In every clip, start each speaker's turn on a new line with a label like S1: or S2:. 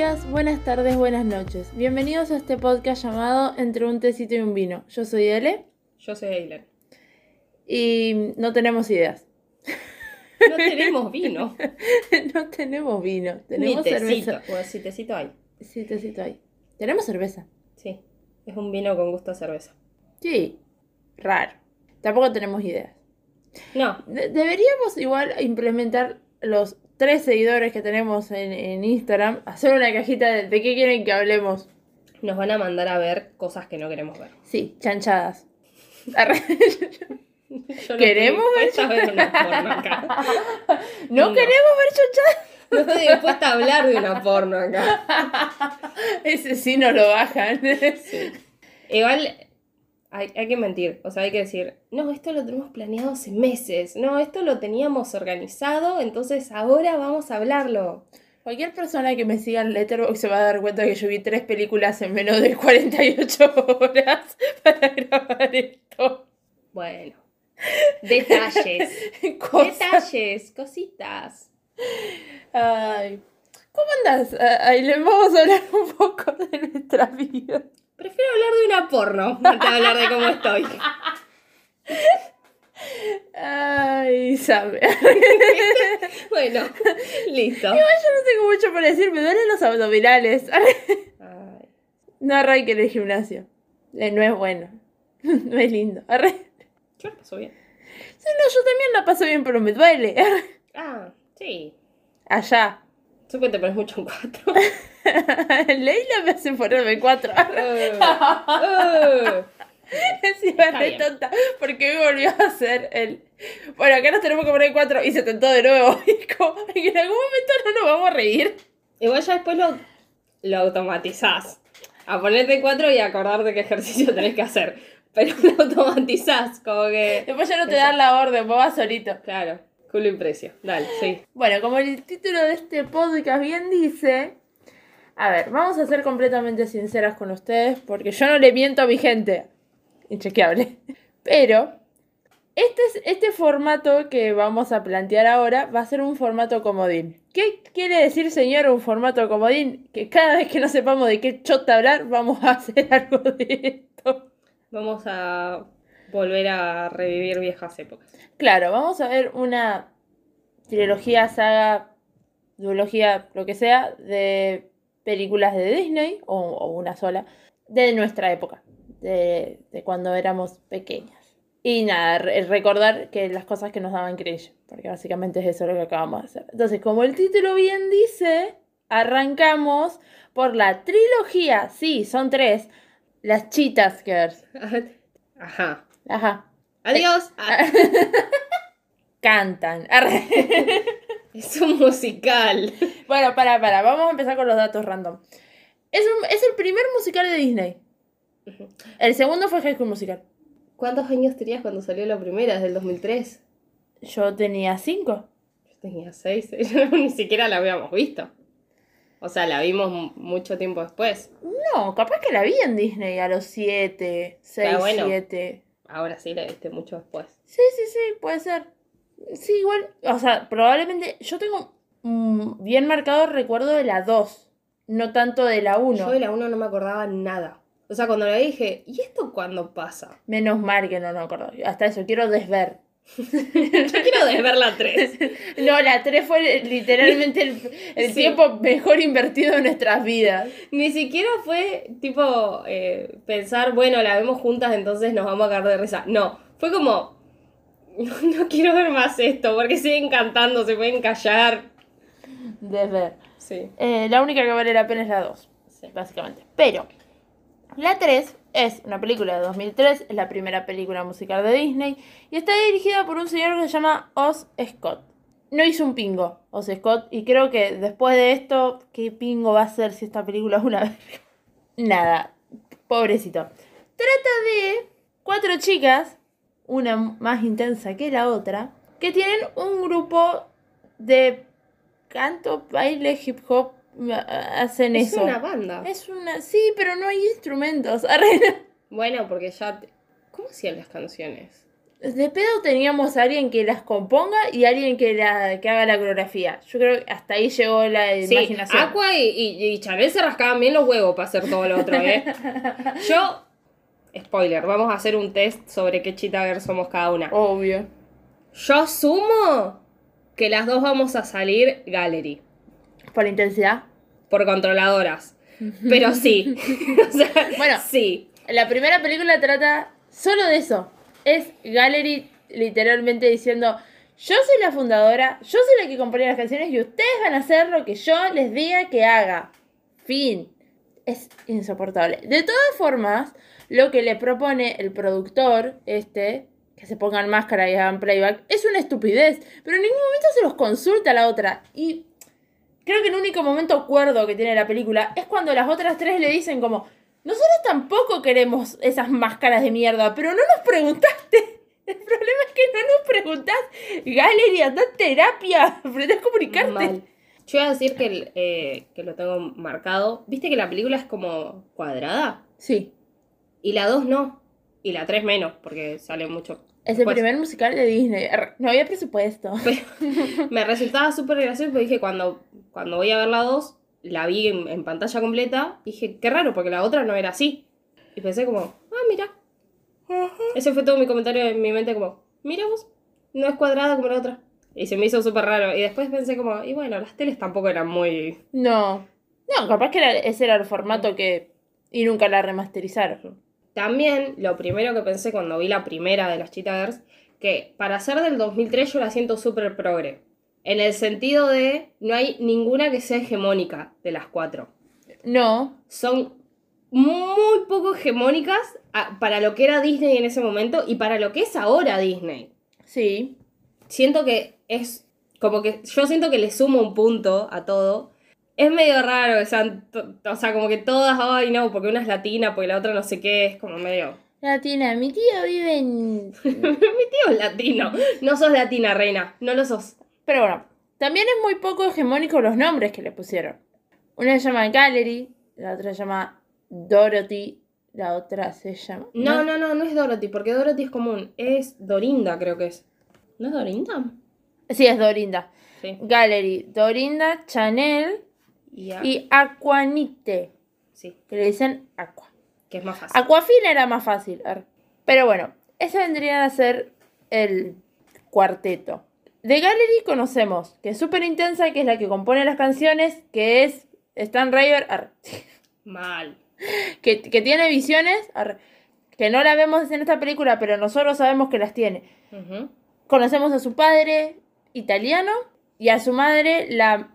S1: días, buenas tardes, buenas noches. Bienvenidos a este podcast llamado Entre un tecito y un vino. Yo soy Ele
S2: Yo soy Eilen.
S1: y no tenemos ideas.
S2: No tenemos vino.
S1: no tenemos vino,
S2: Ni
S1: tenemos
S2: tecito.
S1: cerveza.
S2: Bueno, sí, tecito hay.
S1: Sí, tecito ahí. Tenemos cerveza.
S2: Sí. Es un vino con gusto a cerveza.
S1: Sí, raro. Tampoco tenemos ideas.
S2: No,
S1: De- deberíamos igual implementar los tres seguidores que tenemos en, en Instagram, hacer una cajita de, de qué quieren que hablemos.
S2: nos van a mandar a ver cosas que no queremos ver.
S1: Sí, chanchadas. Arre.
S2: Yo no
S1: ¿Queremos ver
S2: acá.
S1: ¿No,
S2: No.
S1: queremos ver chanchadas?
S2: No estoy dispuesta a hablar de una porno acá.
S1: Ese sí no lo bajan.
S2: Igual hay, hay que mentir. O sea, hay que decir, no, esto lo tenemos planeado hace meses. No, esto lo teníamos organizado, entonces ahora vamos a hablarlo.
S1: Cualquier persona que me siga en Letterboxd se va a dar cuenta que yo vi tres películas en menos de 48 horas para grabar esto.
S2: Bueno. Detalles.
S1: Cosas.
S2: Detalles, cositas.
S1: Ay. ¿Cómo andás? Ahí le vamos a hablar un poco de nuestra vida.
S2: Prefiero hablar de una porno antes de hablar de cómo estoy.
S1: Ay, sabe.
S2: Bueno, listo.
S1: Yo no tengo mucho para decir, me duelen los abdominales.
S2: Ay,
S1: No arranque en el gimnasio. Eh, no es bueno. No es lindo. Arre.
S2: yo la paso bien.
S1: Sí, no, yo también la paso bien, pero me duele.
S2: Ah, sí.
S1: Allá.
S2: Supe que te pones mucho en cuatro.
S1: Leila me hace ponerme cuatro. Encima
S2: Está
S1: re
S2: bien.
S1: tonta. Porque me volvió a hacer el. Bueno, acá nos tenemos que poner cuatro y se tentó de nuevo. Y como, en algún momento no nos vamos a reír.
S2: Igual ya después lo, lo automatizás. A ponerte en cuatro y acordarte qué ejercicio tenés que hacer. Pero lo automatizás, como que.
S1: Después ya no te dan la orden, vos vas solito.
S2: Claro, culo y precio. Dale, sí.
S1: Bueno, como el título de este podcast bien dice, a ver, vamos a ser completamente sinceras con ustedes porque yo no le miento a mi gente. Inchequeable. Pero este, es, este formato que vamos a plantear ahora va a ser un formato comodín. ¿Qué quiere decir, señor, un formato comodín? Que cada vez que no sepamos de qué chota hablar, vamos a hacer algo de esto.
S2: Vamos a volver a revivir viejas épocas.
S1: Claro, vamos a ver una trilogía, saga, duología, lo que sea, de películas de Disney, o, o una sola, de nuestra época, de, de cuando éramos pequeñas. Y nada, re- recordar que las cosas que nos daban cringe, porque básicamente es eso lo que acabamos de hacer. Entonces, como el título bien dice, arrancamos por la trilogía, sí, son tres, las Cheetah Girls.
S2: Ajá.
S1: Ajá,
S2: Adiós.
S1: Cantan.
S2: Es un musical.
S1: Bueno, para, para, vamos a empezar con los datos random. Es, un- es el primer musical de Disney. El segundo fue High School Musical.
S2: ¿Cuántos años tenías cuando salió la primera? ¿Desde el 2003?
S1: Yo tenía cinco.
S2: Yo tenía seis. Ni siquiera la habíamos visto. O sea, la vimos mu- mucho tiempo después.
S1: No, capaz que la vi en Disney a los siete, seis,
S2: Ah, bueno.
S1: siete.
S2: Ahora sí la viste mucho después.
S1: Sí, sí, sí, puede ser. Sí, igual, o sea, probablemente yo tengo mm, bien marcado el recuerdo de la 2, no tanto de la 1.
S2: Yo de la 1 no me acordaba nada. O sea, cuando la dije, ¿y esto cuándo pasa?
S1: Menos mal que no me acuerdo. Hasta eso, quiero desver.
S2: Yo quiero ver la 3.
S1: No, la 3 fue literalmente el, el
S2: Sí.
S1: tiempo mejor invertido en nuestras vidas.
S2: Ni siquiera fue tipo eh, pensar, bueno, la vemos juntas, entonces nos vamos a caer de risa. No, fue como, no, no quiero ver más esto, porque siguen cantando, se pueden callar.
S1: Desver.
S2: Sí.
S1: Eh, la única que vale la pena es la 2,
S2: sí.
S1: básicamente. Pero, la 3 es una película de 2003, es la primera película musical de Disney y está dirigida por un señor que se llama Oz Scott. No hizo un pingo, Oz Scott, y creo que después de esto, ¿qué pingo va a hacer si esta película es una? Nada, pobrecito. Trata de cuatro chicas, una más intensa que la otra, que tienen un grupo de canto, baile, hip hop, hacen
S2: Es
S1: eso.
S2: una banda.
S1: Es una, sí, pero no hay instrumentos.
S2: Bueno, porque ya... ¿Cómo hacían las canciones?
S1: De pedo teníamos a alguien que las componga y alguien que, la, que haga la coreografía. Yo creo que hasta ahí llegó la
S2: Sí,
S1: imaginación.
S2: Aqua y, y, y Chanel se rascaban bien los huevos para hacer todo lo otro, ¿eh? Yo, spoiler, vamos a hacer un test sobre qué cheater somos cada una.
S1: Obvio.
S2: Yo asumo que las dos vamos a salir gallery,
S1: Por intensidad.
S2: Por controladoras. Pero sí. o sea,
S1: Bueno.
S2: sí.
S1: La primera película trata solo de eso. Es Gallery literalmente diciendo, yo soy la fundadora, yo soy la que compone las canciones y ustedes van a hacer lo que yo les diga que haga. Fin. Es insoportable. De todas formas, lo que le propone el productor, este, que se pongan máscara y hagan playback, es una estupidez. Pero en ningún momento se los consulta a la otra. Y creo que el único momento acuerdo que tiene la película es cuando las otras tres le dicen como, nosotros tampoco queremos esas máscaras de mierda, pero no nos preguntaste. El problema es que no nos preguntás, Galería, anda terapia, aprendés a comunicarte.
S2: Mal. Yo iba a decir que, el, eh, que lo tengo marcado. ¿Viste que la película es como cuadrada?
S1: Sí,
S2: Y la 2 no. Y la 3 menos, porque sale mucho.
S1: Es el
S2: después.
S1: primer musical de Disney. No había presupuesto.
S2: Me resultaba súper gracioso porque dije, cuando, cuando voy a ver la 2, la vi en, en pantalla completa. Dije, qué raro, porque la otra no era así. Y pensé como, ah, mira. Ese fue todo mi comentario en mi mente como, mira vos, no es cuadrada como la otra. Y se me hizo súper raro. Y después pensé como, y bueno, las teles tampoco eran muy...
S1: No, no, capaz que era- ese era el formato que... Y nunca la remasterizaron.
S2: También, lo primero que pensé cuando vi la primera de las Cheetah Girls, que para ser del 2003 yo la siento súper progre. En el sentido de, no hay ninguna que sea hegemónica de las cuatro.
S1: No,
S2: Son muy poco hegemónicas a- para lo que era Disney en ese momento y para lo que es ahora Disney.
S1: sí,
S2: Siento que es como que yo siento que le sumo un punto a todo. Es medio raro, sean to- o sea, como que todas, ay no, porque una es latina, porque la otra no sé qué, es como medio...
S1: Latina, mi tío vive en...
S2: Mi tío es latino. No sos latina, reina. No lo sos.
S1: Pero bueno, también es muy poco hegemónico los nombres que le pusieron. Una se llama Gallery, la otra se llama Dorothy, la otra se llama...
S2: No, no, no, no es Dorothy, porque Dorothy es común. Es Dorinda, creo que es. ¿No es Dorinda?
S1: Sí, es Dorinda.
S2: Sí.
S1: Gallery, Dorinda, Chanel
S2: Y,
S1: Aquanite,
S2: Sí,
S1: que le dicen Aqua.
S2: que es más fácil.
S1: Aquafina era más fácil. Pero bueno, ese vendría a ser el cuarteto. De Gallery conocemos que es súper intensa, que es la que compone las canciones, que es Stan Raver, ar,
S2: Mal.
S1: que, que tiene visiones, ar, que no la vemos en esta película, pero nosotros sabemos que las tiene. Conocemos a su padre italiano y a su madre, la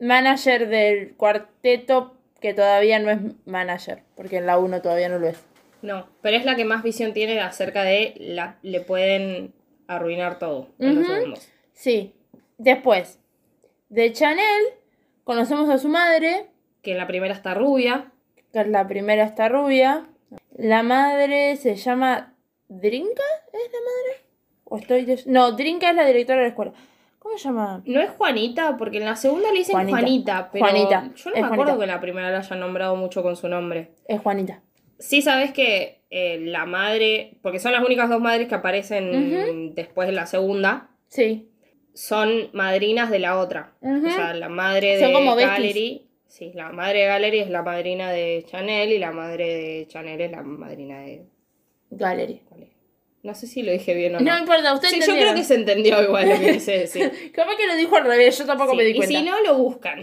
S1: manager del cuarteto, que todavía no es manager, porque en la 1 todavía no lo es.
S2: No, pero es la que más visión tiene acerca de la, le pueden arruinar todo en segundos.
S1: Sí. Después, de Chanel, conocemos a su madre,
S2: Que en la primera está rubia.
S1: que la primera está rubia. La madre se llama Drinka, ¿es la madre? ¿O estoy de- No, Drinka es la directora de la escuela. ¿Cómo se llama?
S2: No es Juanita, porque en la segunda le dicen
S1: Juanita.
S2: Juanita, pero
S1: Juanita,
S2: yo no
S1: es
S2: me acuerdo
S1: Juanita.
S2: que en la primera la hayan nombrado mucho con su nombre.
S1: Es Juanita.
S2: Sí sabes que eh, la madre, porque son las únicas dos madres que aparecen después de la segunda,
S1: Sí.
S2: son madrinas de la otra. O sea, la madre
S1: Son
S2: de
S1: como besties.
S2: Gallery, sí, la madre de Gallery es la madrina de Chanel y la madre de Chanel es la madrina de
S1: Gallery.
S2: Gallery. No sé si lo dije bien o no.
S1: No importa, usted
S2: Sí, yo creo que se entendió igual lo que quise decir.
S1: Capaz que lo dijo al revés, yo tampoco
S2: Sí,
S1: me di
S2: y
S1: cuenta.
S2: si no, lo buscan.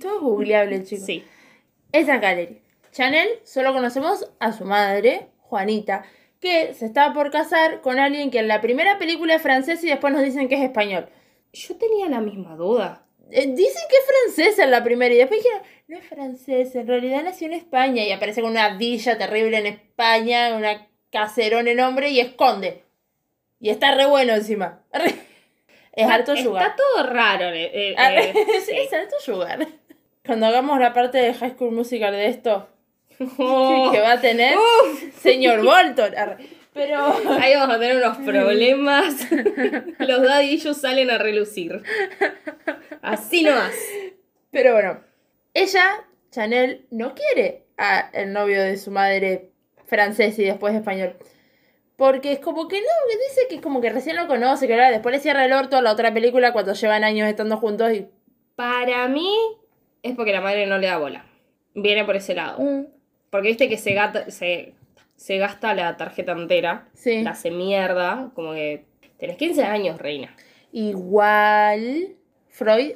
S1: Todo es googleable, chicos.
S2: Sí.
S1: Esa es Gallery. Chanel solo conocemos a su madre, Juanita, que se estaba por casar con alguien que en la primera película es francés y después nos dicen que es español.
S2: Yo tenía la misma duda.
S1: Eh, dicen que es francesa en la primera y después dijeron, no es francesa, en realidad nació en España y aparece con una villa terrible en España, una caserón enorme y esconde. Y está re bueno encima. Es harto
S2: Está
S1: sugar.
S2: todo raro. eh, eh,
S1: Ah,
S2: eh,
S1: sí, es alto sugar. Cuando hagamos la parte de High School Musical de esto,
S2: Oh.
S1: que va a tener señor Bolton. Pero
S2: Ahí vamos a tener unos problemas. Los issues salen a relucir. Así nomás.
S1: Pero bueno, ella, Chanel, no quiere a el novio de su madre francés y después español. Porque es como que no, que dice que es como que recién lo conoce, que ahora después le cierra el orto a la otra película cuando llevan años estando juntos y.
S2: Para mí es porque la madre no le da bola. Viene por ese lado.
S1: Mm,
S2: Porque viste que se, gata- se, se gasta la tarjeta entera.
S1: Sí.
S2: La hace mierda. Como que tenés 15 años, reina.
S1: Igual Freud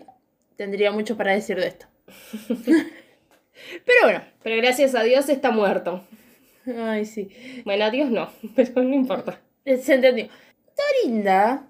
S1: tendría mucho para decir de esto. Pero bueno.
S2: Pero gracias a Dios está muerto.
S1: Ay, sí.
S2: Bueno, a Dios no, pero no importa.
S1: Se entendió. Dorinda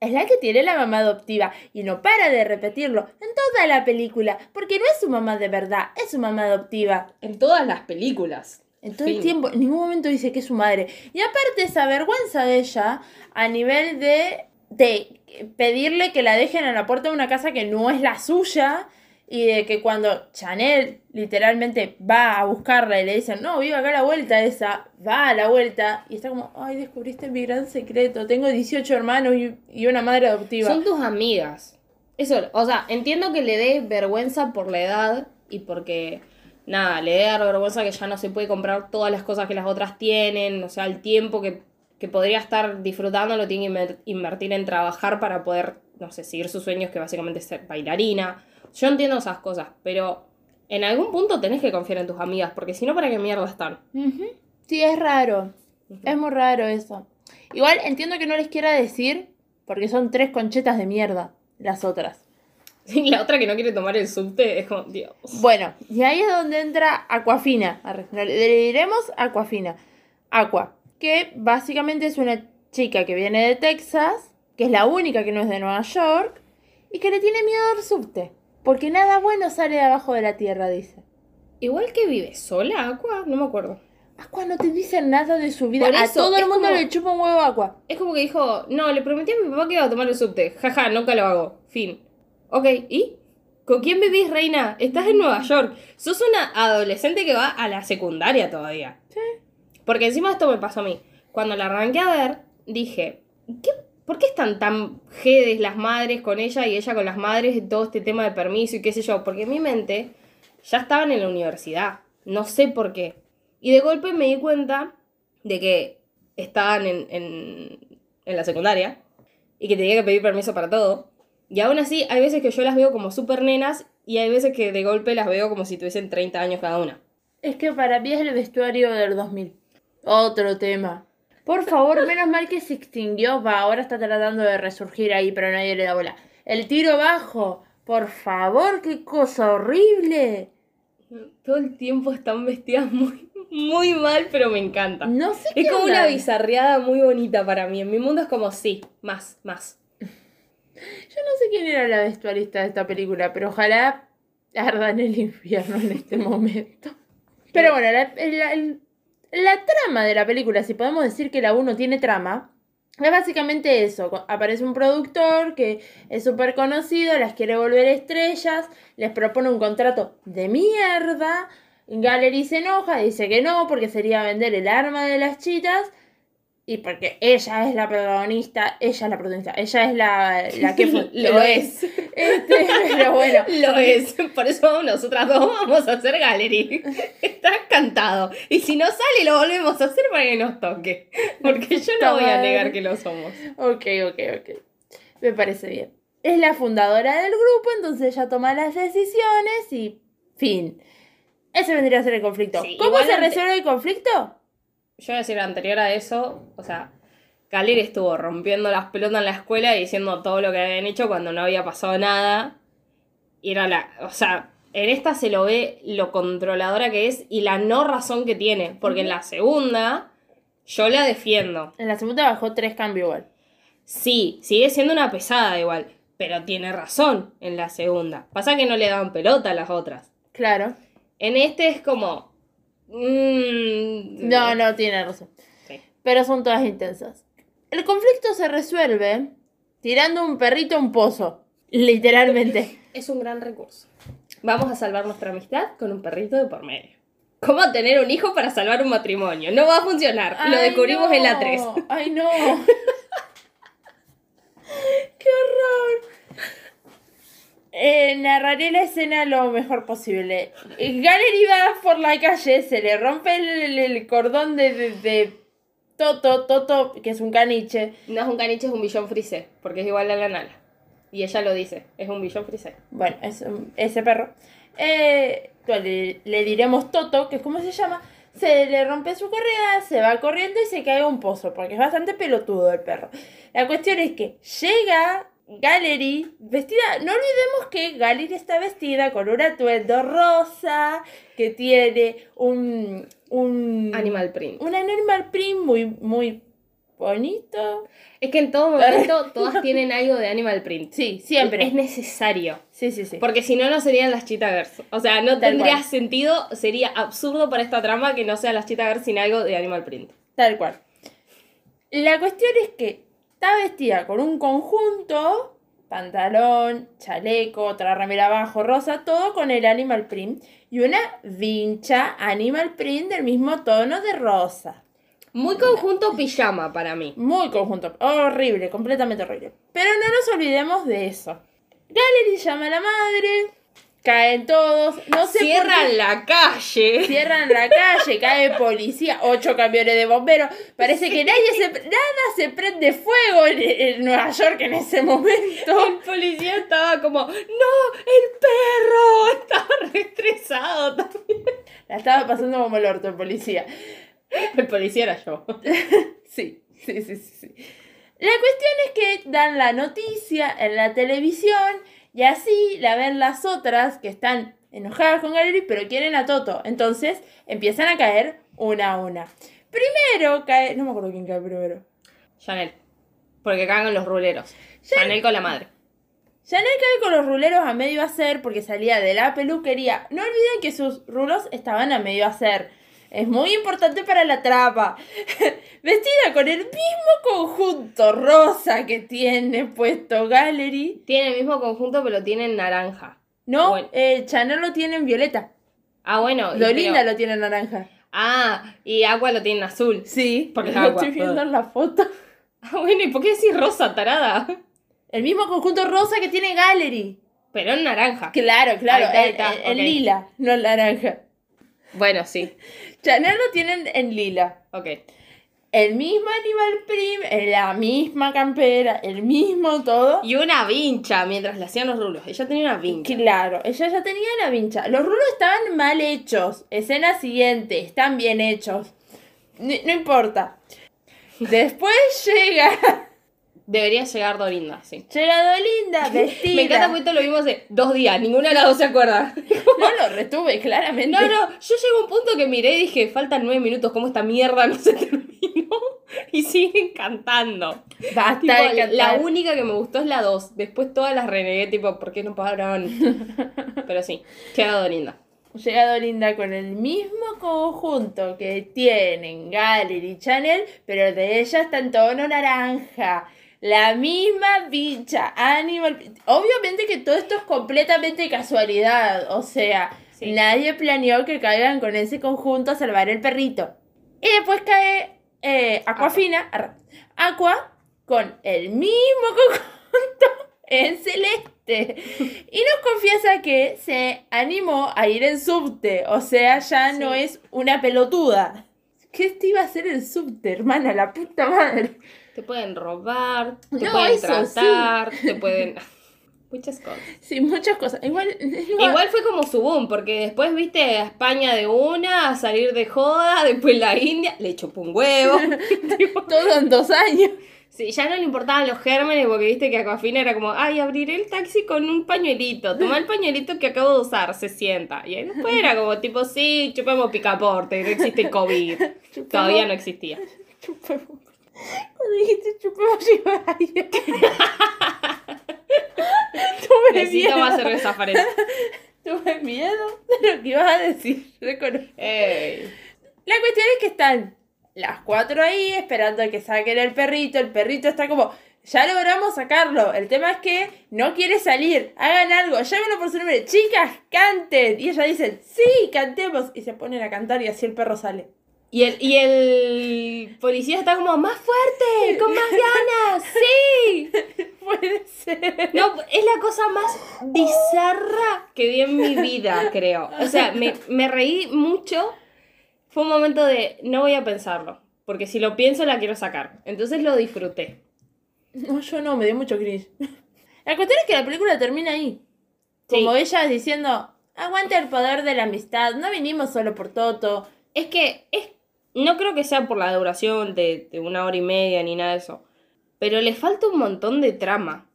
S1: es la que tiene la mamá adoptiva y no para de repetirlo en toda la película, porque no es su mamá de verdad, es su mamá adoptiva.
S2: En todas las películas.
S1: En todo el tiempo, en ningún momento dice que es su madre. Y aparte esa vergüenza de ella a nivel de, de pedirle que la dejen a la puerta de una casa que no es la suya y de que cuando Chanel literalmente va a buscarla y le dicen, no, vive acá a la vuelta esa, va a la vuelta y está como, ay, descubriste mi gran secreto, tengo 18 hermanos y, y una madre adoptiva.
S2: Son tus amigas. Eso, o sea, entiendo que le dé vergüenza por la edad y porque, nada, le dé vergüenza que ya no se puede comprar todas las cosas que las otras tienen, o sea, el tiempo que, que podría estar disfrutando lo tiene que inver- invertir en trabajar para poder, no sé, seguir sus sueños, que básicamente es ser bailarina. Yo entiendo esas cosas, pero en algún punto tenés que confiar en tus amigas, porque si no, ¿para qué mierda están?
S1: Sí, es raro. Es muy raro eso. Igual entiendo que no les quiera decir, porque son tres conchetas de mierda, las otras.
S2: Y la otra que no quiere tomar el subte es como, Dios.
S1: Bueno, y ahí es donde entra Aquafina. Le diremos Aquafina. Aqua, que básicamente es una chica que viene de Texas, que es la única que no es de Nueva York, y que le tiene miedo al subte. Porque nada bueno sale de abajo de la tierra, dice.
S2: Igual que vive sola, Aqua, no me acuerdo.
S1: Aqua no te dice nada de su vida.
S2: Por
S1: a
S2: eso,
S1: todo el mundo
S2: como-
S1: le chupa un huevo a Aqua.
S2: Es como que dijo, no, le prometí a mi papá que iba a tomar el subte. Jaja, nunca lo hago. Fin. Ok, ¿y? ¿Con quién vivís, reina? Estás en Nueva York. Sos una adolescente que va a la secundaria todavía.
S1: Sí.
S2: Porque encima esto me pasó a mí. Cuando la arranqué a ver, dije, ¿qué, ¿por qué están tan jedes las madres con ella y ella con las madres y todo este tema de permiso y qué sé yo? Porque en mi mente ya estaban en la universidad. No sé por qué. Y de golpe me di cuenta de que estaban en, en, la secundaria y que tenía que pedir permiso para todo. Y aún así, hay veces que yo las veo como súper nenas y hay veces que de golpe las veo como si tuviesen 30 años cada una.
S1: Es que para mí es el vestuario del 2000. Otro tema. Por favor, menos mal que se extinguió. Va, ahora está tratando de resurgir ahí, pero nadie le da bola. El tiro bajo. Por favor, qué cosa horrible.
S2: Todo el tiempo están vestidas muy, muy mal, pero me encanta.
S1: No sé
S2: Es
S1: qué
S2: como
S1: onda.
S2: una bizarreada muy bonita para mí. En mi mundo es como, sí, más, más.
S1: Yo no sé quién era la vestuarista de esta película, pero ojalá arda en el infierno en este momento. Pero bueno, la, la- el- la trama de la película, si podemos decir que la 1 tiene trama, es básicamente eso. Aparece un productor que es súper conocido, las quiere volver estrellas, les propone un contrato de mierda. Gallery se enoja, dice que no, porque sería vender el arma de las chitas. Y porque ella es la protagonista, ella es la protagonista, ella es la, la que fue.
S2: Lo es.
S1: Este, pero bueno.
S2: Lo es. Por eso nosotras dos vamos a hacer gallery. Está cantado. Y si no sale, lo volvemos a hacer para que nos toque. Porque yo no voy a negar que lo somos.
S1: Ok, ok, ok. Me parece bien. Es la fundadora del grupo, entonces ella toma las decisiones y fin. Ese vendría a ser el conflicto.
S2: Sí,
S1: ¿Cómo se resuelve el conflicto?
S2: Yo voy a decir anterior a eso, o sea, Gallery estuvo rompiendo las pelotas en la escuela y diciendo todo lo que habían hecho cuando no había pasado nada. Y era la. O sea, en esta se lo ve lo controladora que es y la no razón que tiene. Porque en la segunda, yo la defiendo.
S1: En la segunda bajó tres cambios igual.
S2: Sí, sigue siendo una pesada igual. Pero tiene razón en la segunda. Pasa que no le dan pelota a las otras.
S1: Claro.
S2: En este es como. Mm,
S1: No, no tiene razón.
S2: Sí.
S1: Pero son todas intensas. El conflicto se resuelve tirando un perrito a un pozo. Literalmente.
S2: Es un gran recurso. Vamos a salvar nuestra amistad con un perrito de por medio. ¿Cómo tener un hijo para salvar un matrimonio? No va a funcionar. Lo
S1: Ay,
S2: descubrimos en la
S1: no.
S2: 3.
S1: Ay, no. ¡Qué horror! Eh, narraré la escena lo mejor posible. Gallery va por la calle, se le rompe el, el- el cordón de, de- de Toto, Toto, que es un caniche.
S2: No es un caniche, es un billón frisé, porque es igual a la nala. Y ella lo dice, es un billón frisé.
S1: Bueno, es un- ese perro. Eh, le, le diremos Toto, que es como se llama. Se le rompe su correa, se va corriendo y se cae a un pozo, porque es bastante pelotudo el perro. La cuestión es que llega Gallery vestida. No olvidemos que Gallery está vestida con un atuendo rosa, que tiene un. un
S2: Animal print.
S1: Un animal print muy, muy bonito.
S2: Es que en todo momento todas tienen algo de animal print.
S1: Sí, siempre.
S2: Es necesario.
S1: Sí, sí, sí.
S2: Porque si no, no serían las Cheetah Girls. O sea, no
S1: Tal
S2: tendría
S1: cual.
S2: sentido, sería absurdo para esta trama que no sean las Cheetah Girls sin algo de animal print.
S1: Tal cual. La cuestión es que está vestida con un conjunto, pantalón, chaleco, otra remera abajo, rosa, todo con el animal print y una vincha animal print del mismo tono de rosa.
S2: Muy conjunto pijama para mí.
S1: Muy conjunto, horrible, completamente horrible. Pero no nos olvidemos de eso. Gallery llama a la madre, caen todos, no sé por qué-
S2: Cierran la calle.
S1: Cierran la calle, cae policía, ocho camiones de bomberos. Parece que nadie se, nada se prende fuego en, en Nueva York en ese momento.
S2: El policía estaba como, no, el perro. Estaba re estresado también.
S1: La estaba pasando como el orto el policía.
S2: El policía era yo.
S1: Sí, sí, sí. sí. La cuestión es que dan la noticia en la televisión y así la ven las otras que están enojadas con Gallery pero quieren a Toto. Entonces empiezan a caer una a una. Primero cae, no me acuerdo quién cae primero.
S2: Chanel. Porque cagan los ruleros. Chanel con la madre.
S1: Chanel cae con los ruleros a medio hacer porque salía de la peluquería. No olviden que sus rulos estaban a medio hacer. Es muy importante para la trapa. Vestida con el mismo conjunto rosa que tiene puesto Gallery.
S2: Tiene el mismo conjunto, pero tiene en naranja.
S1: No,
S2: Bueno.
S1: eh, Chanel lo tiene en violeta.
S2: Ah, bueno.
S1: Lolinda
S2: pero-
S1: lo tiene en naranja.
S2: Ah, y Agua lo tiene en azul.
S1: Sí,
S2: Porque
S1: lo estoy viendo en la foto.
S2: Ah, bueno, ¿y por qué decís rosa, tarada?
S1: El mismo conjunto rosa que tiene Gallery.
S2: Pero en naranja.
S1: Claro, claro,
S2: Ahí está, ahí
S1: en,
S2: está,
S1: en- en
S2: ok.
S1: lila, no en naranja.
S2: Bueno, sí.
S1: Chanel lo tienen en lila.
S2: Ok.
S1: El mismo Animal Prim, en la misma campera, el mismo todo.
S2: Y una vincha mientras le hacían los rulos. Ella tenía una vincha.
S1: Claro, ella ya tenía la vincha. Los rulos estaban mal hechos. Escena siguiente, están bien hechos. No, no importa. Después llega.
S2: Debería llegar Dorinda, sí.
S1: Llega Dolinda, vestida.
S2: Me encanta porque esto lo vimos hace dos días. Ninguna de las dos se acuerda.
S1: No lo retuve, claramente.
S2: No, no, yo llego a un punto que miré y dije, faltan nueve minutos, ¿cómo esta mierda no se terminó? Y siguen cantando.
S1: Basta
S2: Tipo,
S1: de
S2: la única que me gustó es la 2. Después todas las renegué, tipo, ¿por qué no pararon? Pero sí, queda Dorinda.
S1: Llega Dolinda con el mismo conjunto que tienen Gallery y Chanel, pero de ella está en tono naranja. La misma bicha, Animal. Obviamente que todo esto es completamente casualidad. O sea,
S2: Sí.
S1: nadie planeó que caigan con ese conjunto a salvar el perrito. Y después cae eh, Aquafina, arra- Aqua, con el mismo conjunto en celeste. Y nos confiesa que se animó a ir en subte. O sea, ya no es una pelotuda. ¿Qué te iba a hacer el subte, hermana? La puta madre.
S2: Te pueden robar, te
S1: No,
S2: pueden
S1: eso
S2: tratar, te pueden... Muchas cosas.
S1: Sí, muchas cosas. Igual.
S2: Igual fue como su boom, porque después viste a España de una, a salir de joda, después la India, le chupó un huevo. Tipo,
S1: Todo en dos años.
S2: sí, ya no le importaban los gérmenes, porque viste que Aquafina era como, ay, abriré el taxi con un pañuelito, toma el pañuelito que acabo de usar, se sienta. Y ahí después era como, tipo, sí, chupemos picaporte, no existe COVID. Todavía no existía.
S1: Chupemos. Cuando dijiste chupemos, ay, Tuve
S2: Necesito
S1: miedo.
S2: más cerveza.
S1: Tuve miedo de lo que ibas a decir. Reconozco.
S2: Ey.
S1: La cuestión es que están las cuatro ahí esperando a que saquen el perrito. El perrito está como, ya logramos sacarlo. El tema es que no quiere salir. Hagan algo, llámenlo por su nombre. Chicas, canten. Y ellas dicen, sí, cantemos. Y se ponen a cantar y así el perro sale.
S2: Y el, y el policía está como, más fuerte, con más ganas, sí.
S1: Puede ser.
S2: No, es la cosa más bizarra que vi en mi vida, creo. O sea, me, me reí mucho. Fue un momento de, no voy a pensarlo. porque si lo pienso la quiero sacar. Entonces lo disfruté.
S1: No, yo no, me dio mucho cringe. La cuestión es que la película termina ahí. Como ella diciendo, aguanta el poder de la amistad, no vinimos solo por Toto.
S2: Es que es, no creo que sea por la duración de, de una hora y media ni nada de eso, pero le falta un montón de trama.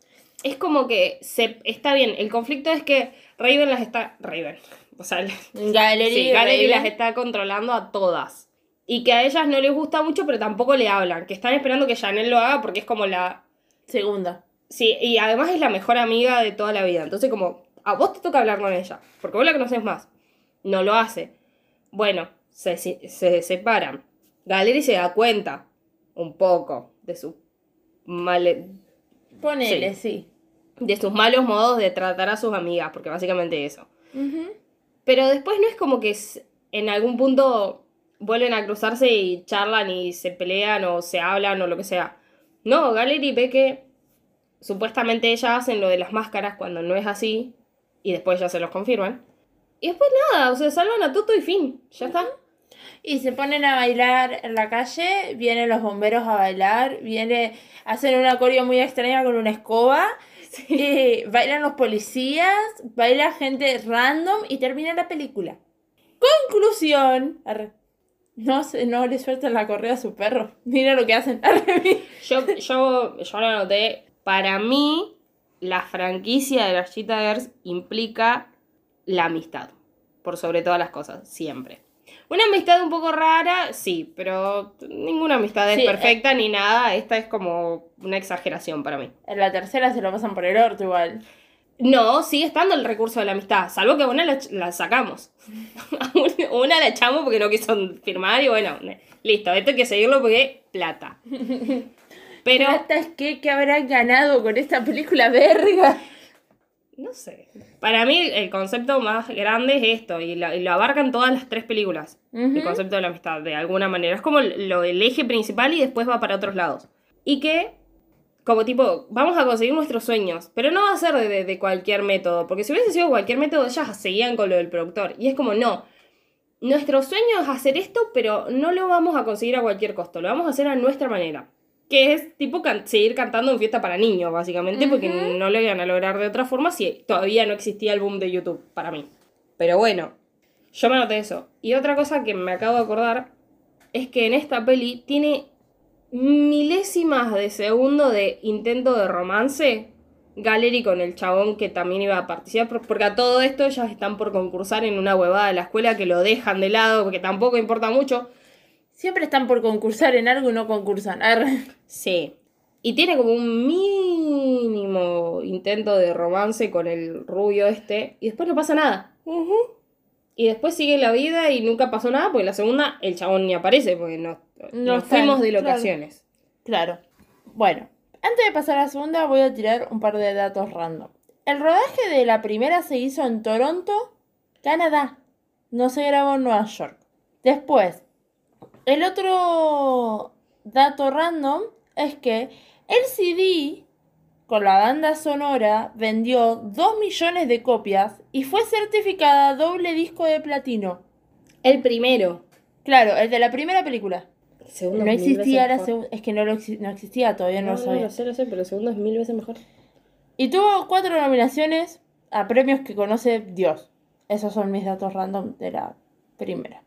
S2: Es como que se, está bien, el conflicto es que Raven las está... Raven. O sea,
S1: Gallery,
S2: sí, Gallery las está controlando a todas. Y que a ellas no les gusta mucho, pero tampoco le hablan. Que están esperando que Janelle lo haga porque es como la...
S1: Segunda.
S2: Sí, y además es la mejor amiga de toda la vida. Entonces como, a vos te toca hablar con ella. Porque vos la conoces más. No lo hace. Bueno, se, se, se separan. Gallery se da cuenta un poco de su male,
S1: Ponele, sí.
S2: de sus malos modos de tratar a sus amigas, porque básicamente eso. Pero después no es como que en algún punto vuelven a cruzarse y charlan y se pelean o se hablan o lo que sea. No, Gallery ve que supuestamente ellas hacen lo de las máscaras cuando no es así y después ya se los confirman. Y después nada, o sea, salvan a Toto y fin, ya está.
S1: Y se ponen a bailar en la calle, vienen los bomberos a bailar, viene, hacen una coreo muy extraña con una escoba, bailan los policías, baila gente random y termina la película. Conclusión. Arre. No, no le sueltan la correa a su perro. Mira lo que hacen.
S2: Yo, yo, yo lo anoté. Para mí, la franquicia de las Cheetah Girls implica la amistad. Por sobre todas las cosas, siempre. Una amistad un poco rara, sí, pero ninguna amistad es
S1: Sí, eh.
S2: perfecta ni nada. Esta es como una exageración para mí.
S1: En la tercera se lo pasan por el orto igual.
S2: No, sigue estando el recurso de la amistad, salvo que una la, la sacamos. Una la echamos porque no quiso firmar y bueno, listo, esto hay que seguirlo porque plata. Pero...
S1: ¿Plata es que, que habrán ganado con esta película verga?
S2: No sé. Para mí el concepto más grande es esto, y lo, y lo abarcan todas las tres películas. El concepto de la amistad, de alguna manera. Es como lo, el eje principal y después va para otros lados. Y que, como tipo, vamos a conseguir nuestros sueños, pero no va a ser de, de- de cualquier método, porque si hubiese sido cualquier método, ellas seguían con lo del productor. Y es como, no. Nuestro sueño es hacer esto, pero no lo vamos a conseguir a cualquier costo, lo vamos a hacer a nuestra manera. Que es tipo can- seguir cantando en fiesta para niños, básicamente, porque no lo iban a lograr de otra forma si todavía no existía el boom de YouTube para mí. Pero bueno, yo me anoté eso. Y otra cosa que me acabo de acordar es que en esta peli tiene milésimas de segundo de intento de romance. Gallery con el chabón que también iba a participar, por- porque a todo esto ellas están por concursar en una huevada de la escuela que lo dejan de lado, porque tampoco importa mucho.
S1: Siempre están por concursar en algo y no concursan. Arre.
S2: Sí. Y tiene como un mínimo intento de romance con el rubio este, y después no pasa nada. Y después sigue la vida y nunca pasó nada, porque la segunda el chabón ni aparece, porque
S1: No
S2: nos
S1: están,
S2: fuimos de
S1: claro.
S2: locaciones.
S1: Claro. Bueno, antes de pasar a la segunda voy a tirar un par de datos random. El rodaje de la primera se hizo en Toronto, Canadá. No se grabó en Nueva York. Después, el otro dato random es que el CD con la banda sonora vendió 2 millones de copias y fue certificada doble disco de platino.
S2: El primero.
S1: Claro, el de la primera película.
S2: El segundo
S1: No existía la segunda. Es que no, lo exi- no existía, todavía no,
S2: No,
S1: lo
S2: no,
S1: sabía.
S2: lo sé, lo sé, pero el segundo es mil veces mejor.
S1: Y tuvo cuatro nominaciones a premios que conoce Dios. Esos son mis datos random de la primera.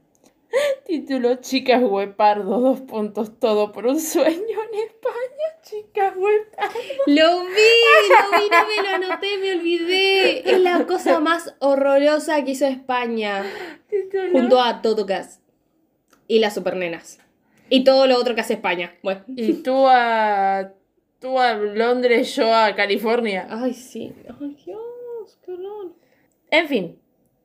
S1: Título Chicas Huepardo, dos puntos, todo por un sueño en España. Chicas Huepardo.
S2: Lo vi, lo vi, no me lo anoté, me olvidé. Es la cosa más horrorosa que hizo España.
S1: Título.
S2: Junto a Totocas. Y las supernenas. Y todo lo otro que hace España. Bueno.
S1: Y tú a. Tú a Londres, yo a California.
S2: Ay, sí. Ay, Dios, qué horror.
S1: En fin,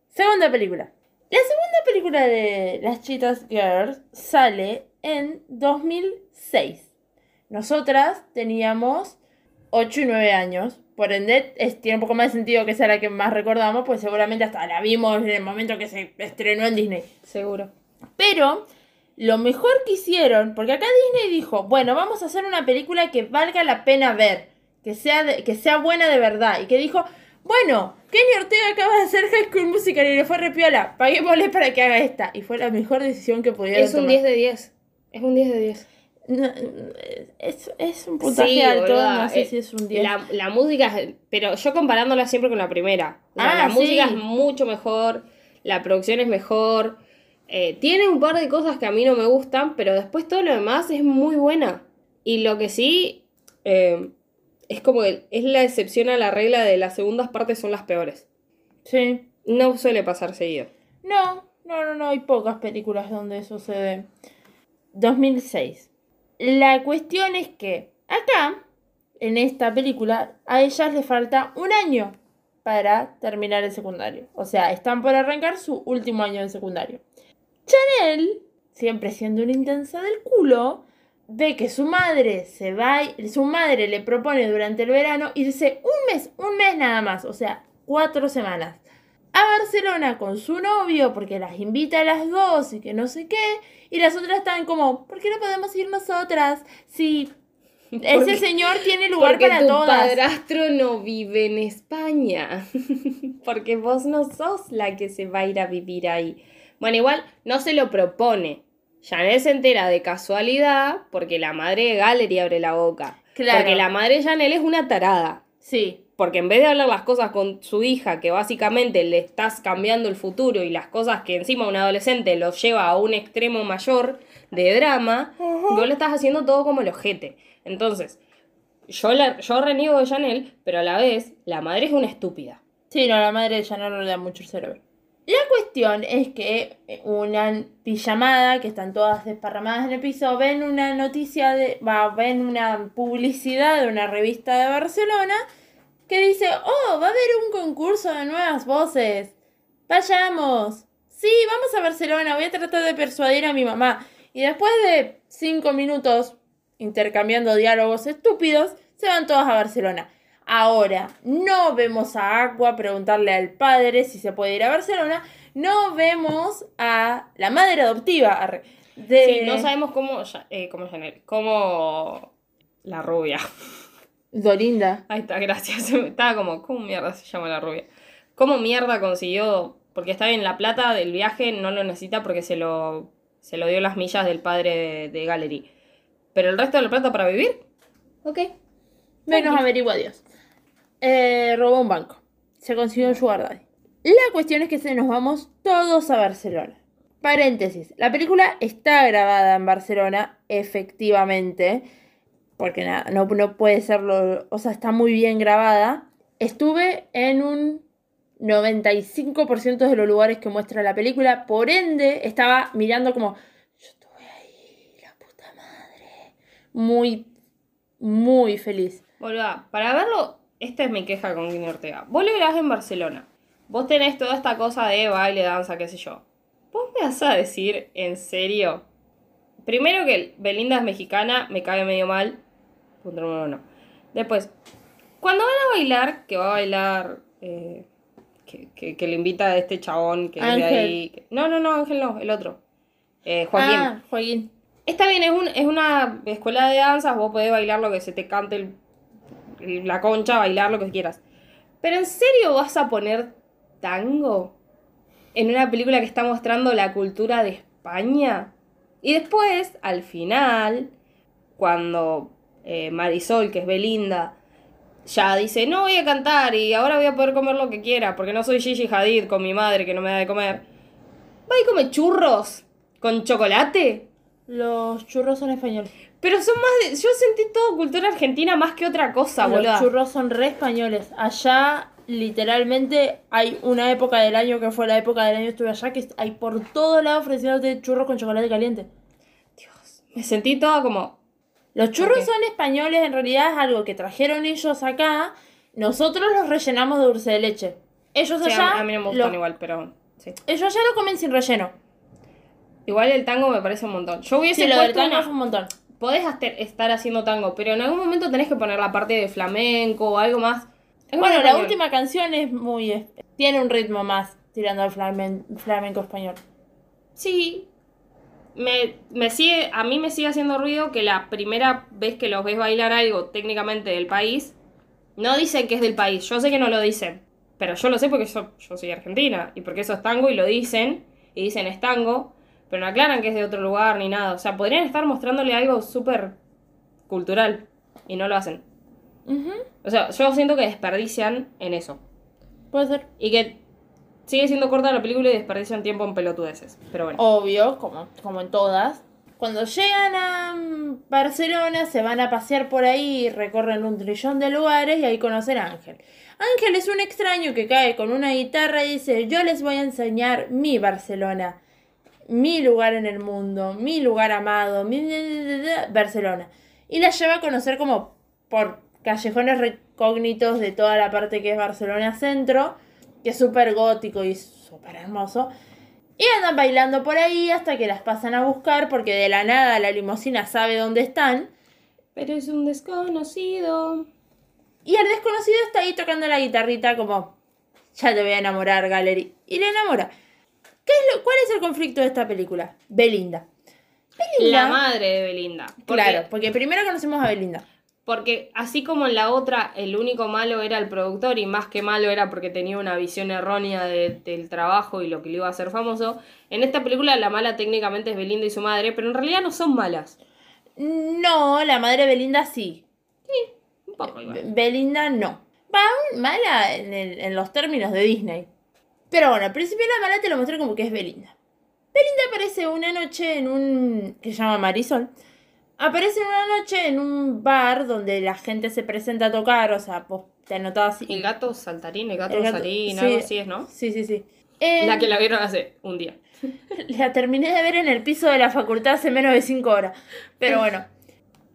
S1: segunda película. La segunda película de las Cheetah Girls sale en 2006. Nosotras teníamos 8 y 9 años. Por ende, es- tiene un poco más de sentido que sea la que más recordamos, pues seguramente hasta la vimos en el momento que se estrenó en Disney.
S2: Seguro.
S1: Pero lo mejor que hicieron, porque acá Disney dijo, bueno, vamos a hacer una película que valga la pena ver, que sea, de- que sea buena de verdad, y que dijo, bueno, Kenny Ortega acaba de hacer High School Musical y le fue repiola, paguémosle para que haga esta. Y fue la mejor decisión que pudieron
S2: Es un
S1: tomar.
S2: 10 de 10. Es un 10 de 10.
S1: No, es, es un puntaje
S2: Sí,
S1: alto, no sé
S2: eh,
S1: si es un 10.
S2: La, la música, pero yo comparándola siempre con la primera. O sea,
S1: Ah,
S2: la música es mucho mejor, la producción es mejor. eh, tiene un par de cosas que a mí no me gustan, pero después todo lo demás es muy buena. Y lo que sí, eh, es como que es la excepción a la regla de las segundas partes son las peores.
S1: Sí.
S2: No suele pasar seguido.
S1: No, no, no, no, hay pocas películas donde eso se ve. 2006. La cuestión es que acá, en esta película, a ellas les falta un año para terminar el secundario. O sea, están por arrancar su último año de secundario. Chanel, siempre siendo una intensa del culo, ve que su madre se va, su madre le propone durante el verano irse un mes, un mes nada más, o sea, cuatro semanas a Barcelona con su novio porque las invita a las dos y que no sé qué. Y las otras están como, ¿por qué no podemos ir nosotras? Si ese
S2: Porque-
S1: señor tiene lugar
S2: Porque
S1: para
S2: tu
S1: todas.
S2: padrastro no vive en España. Porque vos no sos la que se va a ir a vivir ahí. Bueno, igual no se lo propone. Janel se entera de casualidad porque la madre de Gallery abre la boca.
S1: Claro.
S2: Porque la madre de Janel es una tarada.
S1: Sí,
S2: Porque en vez de hablar las cosas con su hija, que básicamente le estás cambiando el futuro y las cosas que encima un adolescente los lleva a un extremo mayor de drama, vos le estás haciendo todo como el ojete. Entonces, yo, la, yo reniego de Chanel, pero a la vez, la madre es una estúpida.
S1: sí, no, la madre de no le da mucho cerebro. La cuestión es que una pijamada, que están todas desparramadas en el piso, ven una noticia de. Va, ven una publicidad de una revista de Barcelona que dice: Oh, va a haber un concurso de nuevas voces. Vayamos. Sí, vamos a Barcelona. Voy a tratar de persuadir a mi mamá. Y después de cinco minutos intercambiando diálogos estúpidos, se van todas a Barcelona. Ahora, no vemos a Aqua preguntarle al padre si se puede ir a Barcelona. No vemos a la madre adoptiva de...
S2: Sí, no sabemos cómo, eh, cómo cómo la rubia.
S1: Dorinda.
S2: Ahí está, gracias. Estaba como, ¿cómo mierda se llama la rubia? ¿Cómo mierda consiguió? Porque está bien, la plata del viaje no lo necesita porque se lo, se lo dio las millas del padre de, de Gallery. Pero el resto de la plata para vivir, ok.
S1: Menos averigua Dios. Eh, robó un banco. Se consiguió un sugar daddy. La cuestión es que se nos vamos todos a Barcelona. Paréntesis. La película está grabada en Barcelona, efectivamente. Porque nada, no, no puede serlo. O sea, está muy bien grabada. Estuve en un 95% de los lugares que muestra la película. Por ende, estaba mirando como. Yo estuve ahí, la puta madre. Muy, muy feliz.
S2: Boluda, para verlo, esta es mi queja con Guinea Ortega. Vos lo verás en Barcelona. Vos tenés toda esta cosa de baile, danza, qué sé yo. ¿Vos me vas a decir en serio? Primero que Belinda es mexicana, me cae medio mal. Punto número uno. Después, cuando van a bailar, que va a bailar. eh, que, que, que le invita a este chabón que es de
S1: Ángel.
S2: ahí. que- No, no, no, Ángel no, el otro. Eh, Joaquín.
S1: Ah, Joaquín.
S2: Está bien, es, un- es una escuela de danzas, vos podés bailar lo que se te cante el- la concha, bailar lo que quieras. Pero ¿en serio vas a poner tango en una película que está mostrando la cultura de España? Y después, al final, cuando eh, Marisol, que es Belinda, ya dice, no voy a cantar y ahora voy a poder comer lo que quiera, porque no soy Gigi Hadid con mi madre que no me da de comer. Va y come churros con chocolate.
S1: Los churros son españoles.
S2: Pero son más de. Yo sentí todo cultura argentina más que otra cosa,
S1: Los
S2: boludo.
S1: churros son re españoles. Allá, literalmente, hay una época del año que fue la época del año que estuve allá, que hay por todo lado ofreciéndote churros con chocolate caliente.
S2: Dios. Me sentí toda como.
S1: Los churros
S2: Ok.
S1: son españoles, en realidad es algo que trajeron ellos acá. Nosotros los rellenamos de dulce de leche. Ellos
S2: Sí,
S1: allá.
S2: a, mí no me gustan
S1: lo-
S2: igual, pero. Sí.
S1: Ellos allá lo comen sin relleno.
S2: Igual el tango me parece un montón. Yo hubiese
S1: Sí, lo del
S2: puesto
S1: tango
S2: una-
S1: es un montón.
S2: Podés estar haciendo tango, pero en algún momento tenés que poner la parte de flamenco o algo más.
S1: Bueno, la
S2: español.
S1: última canción es muy. Tiene un ritmo más tirando al flamen- flamenco español.
S2: Sí. Me, me sigue, a mí me sigue haciendo ruido que la primera vez que los ves bailar algo técnicamente del país, no dicen que es del país. Yo sé que no lo dicen, pero yo lo sé porque yo, yo soy argentina y porque eso es tango y lo dicen, y dicen es tango, Pero no aclaran que es de otro lugar ni nada. O sea, podrían estar mostrándole algo súper cultural y no lo hacen. O sea, yo siento que desperdician en eso.
S1: Puede ser.
S2: Y que sigue siendo corta la película y desperdician tiempo en pelotudeces. Pero bueno.
S1: Obvio, como, como en todas. Cuando llegan a Barcelona, se van a pasear por ahí, recorren un trillón de lugares y ahí conocen a Ángel. Ángel es un extraño que cae con una guitarra y dice, yo les voy a enseñar mi Barcelona, mi lugar en el mundo, mi lugar amado, mi Barcelona. Y la lleva a conocer como por callejones recógnitos de toda la parte que es Barcelona Centro, que es súper gótico y súper hermoso. Y andan bailando por ahí hasta que las pasan a buscar porque de la nada la limusina sabe dónde están.
S2: Pero es un desconocido.
S1: Y el desconocido está ahí tocando la guitarrita como, ya te voy a enamorar, Gallery. Y le enamora. ¿Qué es lo, ¿Cuál es el conflicto de esta película? Belinda. Belinda.
S2: La madre de Belinda. Porque-
S1: Claro, porque primero conocemos a Belinda.
S2: Porque así como en la otra, el único malo era el productor y más que malo era porque tenía una visión errónea de- del trabajo y lo que le iba a hacer famoso, en esta película la mala técnicamente es Belinda y su madre, pero en realidad no son malas.
S1: No, la madre de Belinda sí.
S2: Un poco igual.
S1: Be- Belinda no. Va, mala en, el- en los términos de Disney. Pero bueno, al principio la mala te lo mostré como que es Belinda. Belinda aparece una noche en un... que se llama Marisol. Aparece una noche en un bar donde la gente se presenta a tocar, o sea, pues te anotabas...
S2: El gato saltarín, el gato,
S1: El gato-
S2: saltarín,
S1: sí.
S2: algo así es, ¿no?
S1: Sí, sí, sí. Eh,
S2: La que la vieron hace un día.
S1: La terminé de ver en el piso de la facultad hace menos de 5 horas. Pero bueno.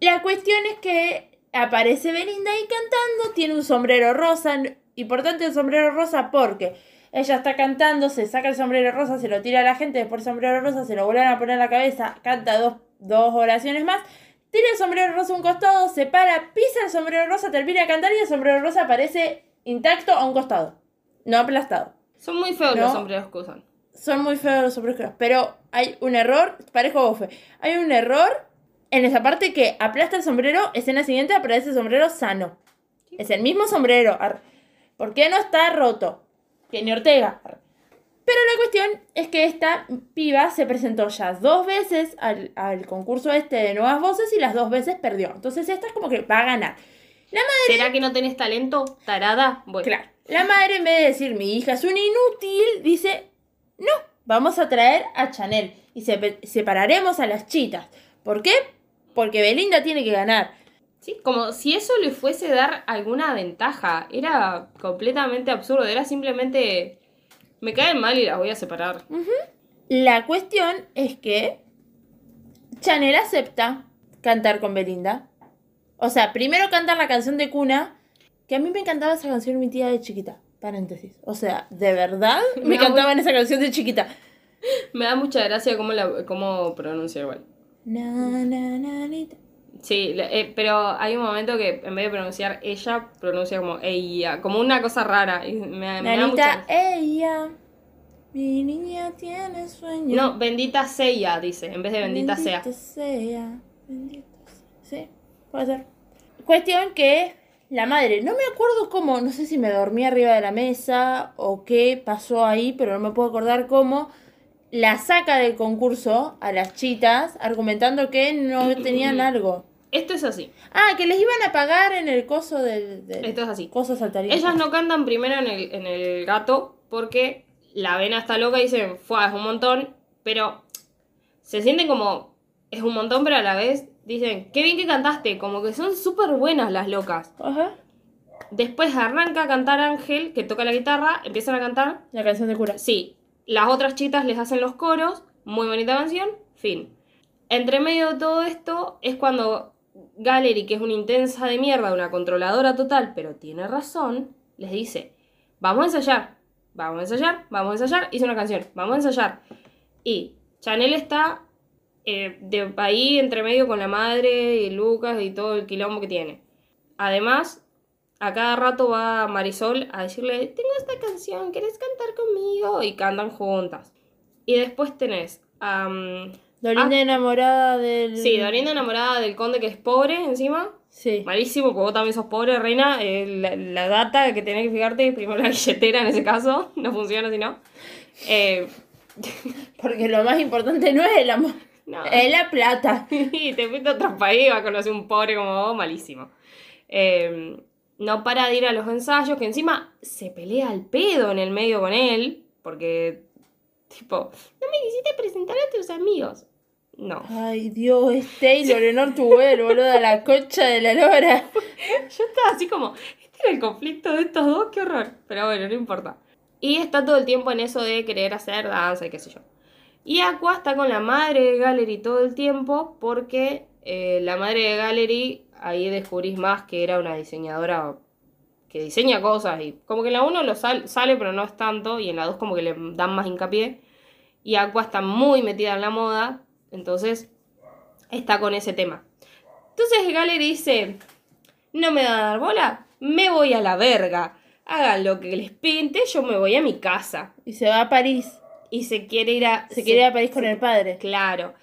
S1: La cuestión es que aparece Belinda ahí cantando, tiene un sombrero rosa. Importante el sombrero rosa porque ella está cantando, se saca el sombrero rosa, se lo tira a la gente, después el sombrero rosa se lo vuelven a poner en la cabeza, canta dos, dos oraciones más, tira el sombrero rosa a un costado, se para, pisa el sombrero rosa, termina de cantar y el sombrero rosa aparece intacto a un costado, no aplastado.
S2: Son muy feos
S1: No.
S2: los sombreros que usan.
S1: Son muy feos los sombreros, pero hay un error, parejo bofe. Hay un error en esa parte que aplasta el sombrero, escena siguiente aparece el sombrero sano. Es el mismo sombrero. ¿Por qué no está roto? Kenny Ortega. Pero la cuestión es que esta piba se presentó ya dos veces al, al concurso este de nuevas voces y las dos veces perdió. Entonces esta es como que va a ganar. La madre
S2: ¿Será que no tenés talento? ¿Tarada? Bueno.
S1: Claro. La madre, en vez de decir mi hija es un inútil, dice: No, vamos a traer a Chanel y se- separaremos a las chitas. ¿Por qué? Porque Belinda tiene que ganar.
S2: Sí, como si eso le fuese dar alguna ventaja. Era completamente absurdo. Era simplemente. Me caen mal y las voy a separar.
S1: La cuestión es que Chanel acepta cantar con Belinda. O sea, primero cantar la canción de cuna, que a mí me encantaba esa canción mi tía de chiquita. Paréntesis. O sea, de verdad me
S2: Me
S1: cantaban esa canción de chiquita.
S2: Me da mucha gracia cómo, la, cómo pronuncia igual.
S1: Na, na, na.
S2: Sí, eh, pero hay un momento que en vez de pronunciar ella, pronuncia como ella, como una cosa rara. Y me, me da mucha
S1: Nanita, ella, mi niña tiene sueño.
S2: No, bendita sea, dice, en vez de bendita, sea.
S1: sea. Bendita sea. Sí, puede ser. Cuestión que la madre, no me acuerdo cómo, no sé si me dormí arriba de la mesa o qué pasó ahí, pero no me puedo acordar cómo. La saca del concurso a las chitas argumentando que no tenían algo.
S2: Esto es así.
S1: Ah, que les iban a pagar en el coso del. del
S2: Esto es así.
S1: Coso saltarín.
S2: Ellas no cantan primero en el, en el gato porque la vena está loca y dicen, fue, es un montón, pero se sienten como, es un montón, pero a la vez dicen, qué bien que cantaste, como que son súper buenas las locas.
S1: Ajá.
S2: Después arranca a cantar Ángel, que toca la guitarra, empiezan a cantar,
S1: La canción de cura.
S2: sí, las otras chitas les hacen los coros, muy bonita canción, fin. Entre medio de todo esto es cuando Gallery, que es una intensa de mierda, una controladora total, pero tiene razón, les dice, vamos a ensayar, vamos a ensayar, vamos a ensayar, hice una canción, vamos a ensayar. Y Chanel está eh, de ahí entre medio con la madre y Lucas y todo el quilombo que tiene. Además, a cada rato va Marisol a decirle, tengo esta canción, ¿querés cantar conmigo? Y cantan juntas. Y después tenés a... mm,
S1: Dorinda
S2: Ah.
S1: enamorada del.
S2: sí, Dorinda enamorada del conde que es pobre encima.
S1: Sí.
S2: Malísimo, porque vos también sos pobre, reina. Eh, la, la data que tenés que fijarte, primero la billetera en ese caso, no funciona si no. Eh,
S1: Porque lo más importante no es el amor,
S2: No.
S1: es la plata.
S2: y te fuiste a otro país, va a conocer un pobre como vos, malísimo. Eh, no para de ir a los ensayos, que encima se pelea al pedo en el medio con él, porque, tipo, no me quisiste presentar a tus amigos. No.
S1: Ay, Dios, es Taylor en Ortuel, boludo, la concha de la lora.
S2: Yo estaba así como, este era el conflicto de estos dos, qué horror. Pero bueno, no importa. Y está todo el tiempo en eso de querer hacer danza y qué sé yo. Y Aqua está con la madre de Gallery todo el tiempo porque eh, la madre de Gallery, ahí descubrís más que era una diseñadora que diseña cosas y como que en la 1 lo sal- sale pero no es tanto y en la 2 como que le dan más hincapié. Y Aqua está muy metida en la moda, entonces está con ese tema. Entonces Gallery dice, no me da a dar bola, me voy a la verga. Hagan lo que les pinte, yo me voy a mi casa.
S1: Y se va a París.
S2: Y se quiere ir a...
S1: Se quiere ir a París con el padre.
S2: Claro.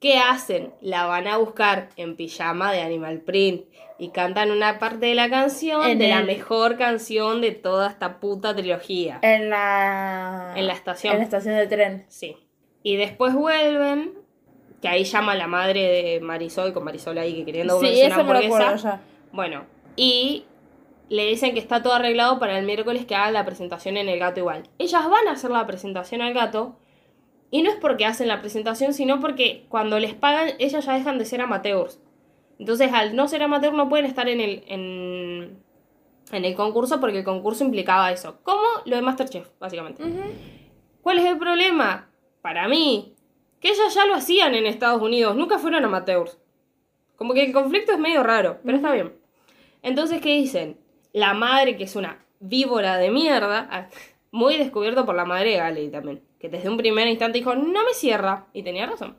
S2: ¿Qué hacen? La van a buscar en pijama de Animal Print. Y cantan una parte de la canción
S1: En
S2: de la mejor canción de toda esta puta trilogía.
S1: En la...
S2: En la estación.
S1: En la estación de tren.
S2: Sí. Y después vuelven, que ahí llama la madre de Marisol, con Marisol ahí que queriendo
S1: Sí,
S2: una hamburguesa. Bueno, y le dicen que está todo arreglado para el miércoles que hagan la presentación en el gato igual. Ellas van a hacer la presentación al gato. Y no es porque hacen la presentación, sino porque cuando les pagan, ellas ya dejan de ser amateurs. Entonces, al no ser amateur, no pueden estar en el, en, en el concurso porque el concurso implicaba eso. Como lo de Masterchef, básicamente. ¿Cuál es el problema? Para mí, que ellas ya lo hacían en Estados Unidos, nunca fueron amateurs. Como que el conflicto es medio raro, pero está bien. Entonces, ¿qué dicen? La madre, que es una víbora de mierda, ah, muy descubierto por la madre de Galey también, que desde un primer instante dijo, no me cierra, y tenía razón.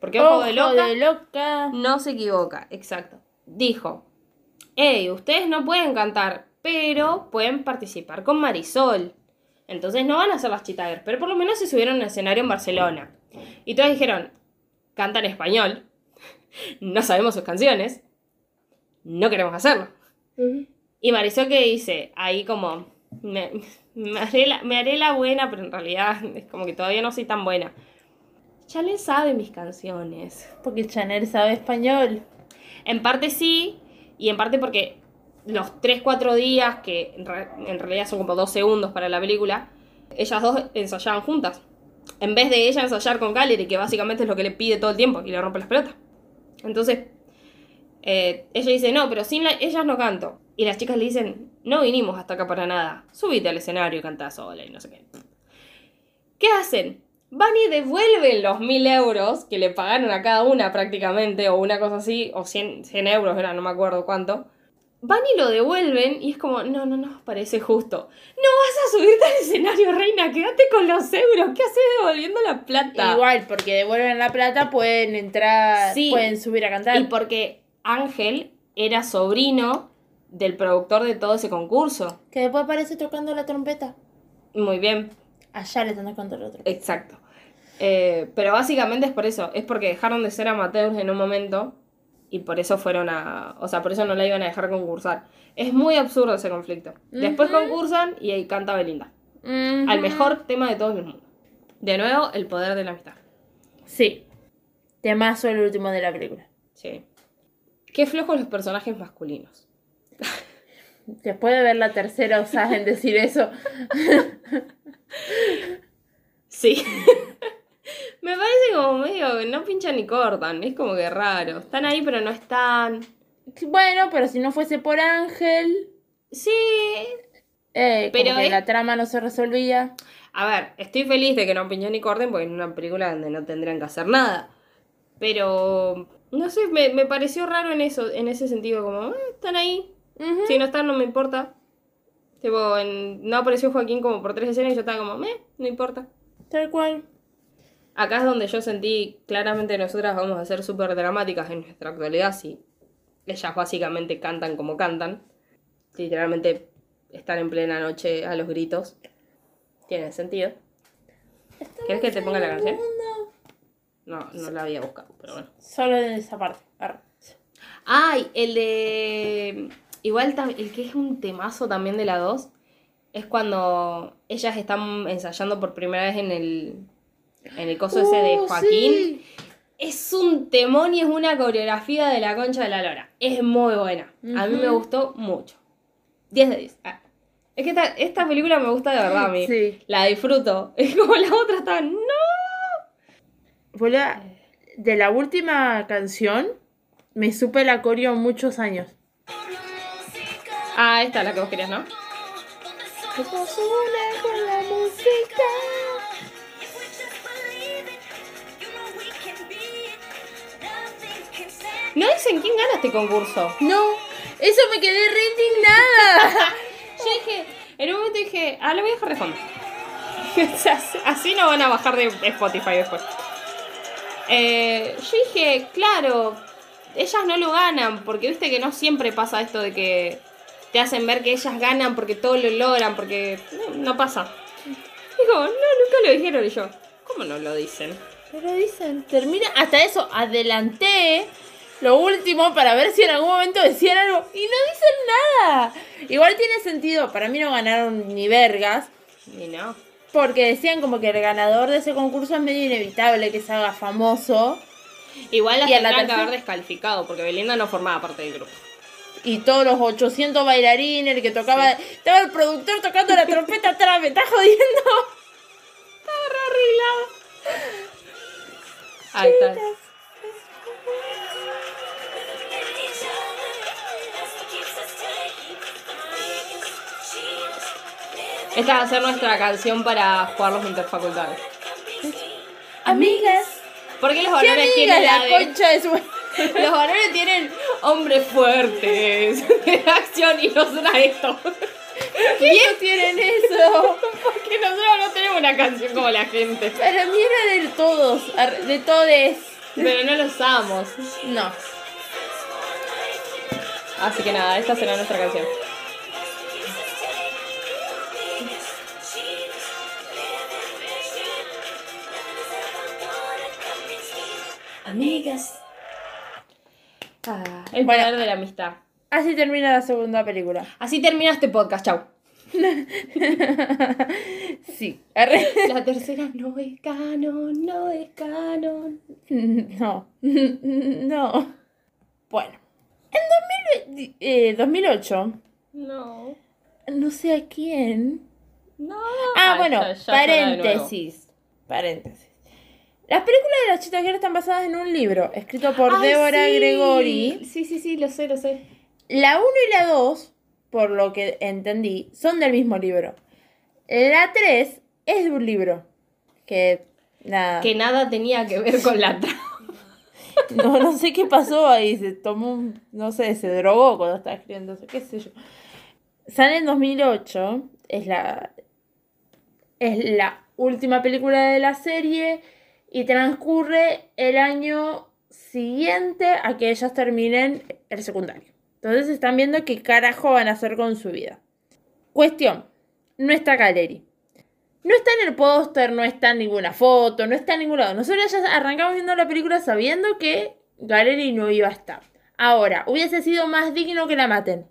S2: Porque ojo, de loca
S1: de loca.
S2: no se equivoca, exacto. Dijo, hey, ustedes no pueden cantar, pero pueden participar con Marisol. Entonces no van a ser las Chitagers, pero por lo menos se subieron al escenario en Barcelona. Y todos dijeron, cantan español, no sabemos sus canciones, no queremos hacerlo. Y Marisol que dice, ahí como, me, me haré la, me haré la buena, pero en realidad es como que todavía no soy tan buena. Chanel sabe mis canciones.
S1: Porque Chanel sabe español.
S2: En parte sí, y en parte porque los 3-4 días, que en, re- en realidad son como 2 segundos para la película, ellas dos ensayaban juntas. En vez de ella ensayar con Gallery, que básicamente es lo que le pide todo el tiempo y le rompe las pelotas. Entonces, eh, ella dice, no, pero sin la- ellas no canto. Y las chicas le dicen, no vinimos hasta acá para nada. Subite al escenario y cantá sola y no sé qué. ¿Qué hacen? Van y devuelven los mil euros que le pagaron a cada una prácticamente, o una cosa así, o 100, 100 euros era, no me acuerdo cuánto. Van y lo devuelven y es como, no, no, no, parece justo. No vas a subirte al escenario, reina, quédate con los euros. ¿Qué haces devolviendo la plata?
S1: Igual, porque devuelven la plata, pueden entrar,
S2: Sí.
S1: pueden subir a cantar.
S2: Y porque Ángel era sobrino del productor de todo ese concurso.
S1: Que después aparece tocando la trompeta.
S2: Muy bien,
S1: Allá le están tocando la trompeta.
S2: exacto. Eh, pero básicamente es por eso, es porque dejaron de ser amateurs en un momento y por eso fueron a... O sea, por eso no la iban a dejar concursar. Es muy absurdo ese conflicto. Después concursan y ahí canta Belinda. Al mejor tema de todo el mundo. De nuevo, el poder de la amistad.
S1: Sí. Temazo el último de la película.
S2: Sí. Qué flojos los personajes masculinos.
S1: Después de ver la tercera, osasen decir eso.
S2: Sí. Me parece como medio que no pinchan ni cortan. Es como que raro. Están ahí pero no están.
S1: Bueno, pero si no fuese por Ángel,
S2: Sí.
S1: eh,
S2: Pero
S1: como que
S2: es-
S1: la trama no se resolvía.
S2: A ver, estoy feliz de que no pinchan ni corten porque es una película donde no tendrían que hacer nada. Pero. No sé, me, me pareció raro en eso, en ese sentido, como, eh, están ahí. Si no están, no me importa. Tipo, en- no apareció Joaquín como por tres escenas y yo estaba como, meh, no importa.
S1: Tal cual.
S2: Acá es donde yo sentí claramente nosotras vamos a ser súper dramáticas en nuestra actualidad si ellas básicamente cantan como cantan. Literalmente están en plena noche a los gritos. Tiene sentido. ¿Quieres que te ponga la canción? No, no la había buscado, pero bueno.
S1: Solo en esa parte.
S2: Ay, el de. Igual el que es un temazo también de la 2 es cuando ellas están ensayando por primera vez en el, en el coso ese de
S1: Uh,
S2: Joaquín.
S1: sí.
S2: Es un temón y es una coreografía de la concha de la lora. Es muy buena. A mí me gustó mucho. 10 de 10. Ah. Es que esta, esta película me gusta de verdad a mí.
S1: Sí.
S2: La disfruto. Es como la otra está. ¡No!
S1: Boluda, de la última canción me supe la coreo muchos años.
S2: Ah, esta es la que vos querías, ¿no?
S1: con la música.
S2: No dicen quién gana este concurso.
S1: No, eso me quedé re indignada.
S2: Yo dije, en un momento dije, ah, lo voy a dejar de fondo. Así- no van a bajar de Spotify después. Eh, yo dije, claro, ellas no lo ganan, porque viste que no siempre pasa esto de que te hacen ver que ellas ganan porque todo lo logran, porque no, no pasa. Digo, no, nunca lo dijeron y yo, ¿cómo no lo dicen?
S1: Pero dicen, termina, hasta eso, adelanté lo último para ver si en algún momento decían algo y no dicen nada. Igual tiene sentido, para mí no ganaron ni vergas,
S2: Y no.
S1: porque decían como que el ganador de ese concurso es medio inevitable que se haga famoso
S2: Igual
S1: la
S2: tendrán que haber descalificado, porque Belinda no formaba parte del grupo.
S1: y todos los 800 bailarines el que tocaba, estaba el productor tocando la trompeta atrás, me está jodiendo.
S2: Estaba re arreglado. Ahí está. Esta va a ser nuestra canción para jugar los interfacultades.
S1: Amigas,
S2: Porque los
S1: ¿qué
S2: varones tienen
S1: la
S2: de-
S1: concha de su...
S2: Los varones tienen hombres fuertes de acción y nosotras esto.
S1: ¿Qué no tienen eso?
S2: Porque nosotros no tenemos una canción como la gente.
S1: Para mí era de todos, de todes.
S2: Pero no lo usamos.
S1: No.
S2: Así que nada, esta será nuestra canción.
S1: Amigas.
S2: Ah, el
S1: Bueno.
S2: poder de la amistad.
S1: Así termina la segunda película.
S2: Así termina este podcast, chau.
S1: Sí.
S2: La tercera no es canon, no es canon.
S1: No. No. Bueno. En 2000 eh, 2008,
S2: No.
S1: no sé a quién.
S2: No.
S1: Ah,
S2: Ay,
S1: bueno, paréntesis. Paréntesis. Las películas de las Cheetah Girls están basadas en un libro escrito por
S2: Ay,
S1: Débora
S2: sí.
S1: Gregori.
S2: Sí, sí, sí, lo sé, lo sé.
S1: La 1 y la 2, por lo que entendí, son del mismo libro. La 3 es de un libro. Que nada.
S2: Que nada tenía que ver con la trama.
S1: No, no sé qué pasó ahí. Se tomó un. No sé, se drogó cuando estaba escribiendo. ¿Qué sé yo? Sale en 2008. Es la. Es la última película de la serie. Y transcurre el año siguiente a que ellas terminen el secundario. Entonces están viendo qué carajo van a hacer con su vida. Cuestión. No está Galeri. No está en el póster, no está en ninguna foto, no está en ningún lado. Nosotros ya arrancamos viendo la película sabiendo que Galeri no iba a estar. Ahora, hubiese sido más digno que la maten.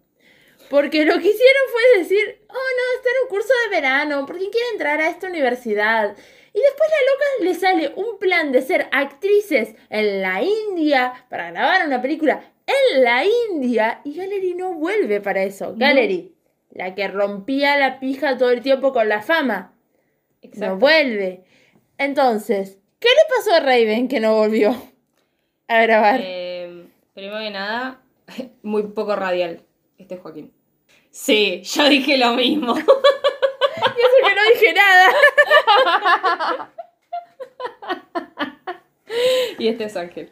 S1: Porque lo que hicieron fue decir, oh no, está en un curso de verano, porque quiere entrar a esta universidad. Y después la loca le sale un plan de ser actrices en la India para grabar una película en la India y Gallery no vuelve para eso. Gallery, la que rompía la pija todo el tiempo con la fama, no vuelve. Entonces, ¿qué le pasó a Raven que no volvió a grabar?
S2: Eh, primero que nada, muy poco radial. Este es Joaquín. Sí, yo dije lo mismo.
S1: Y eso que no dije nada.
S2: y este es Ángel.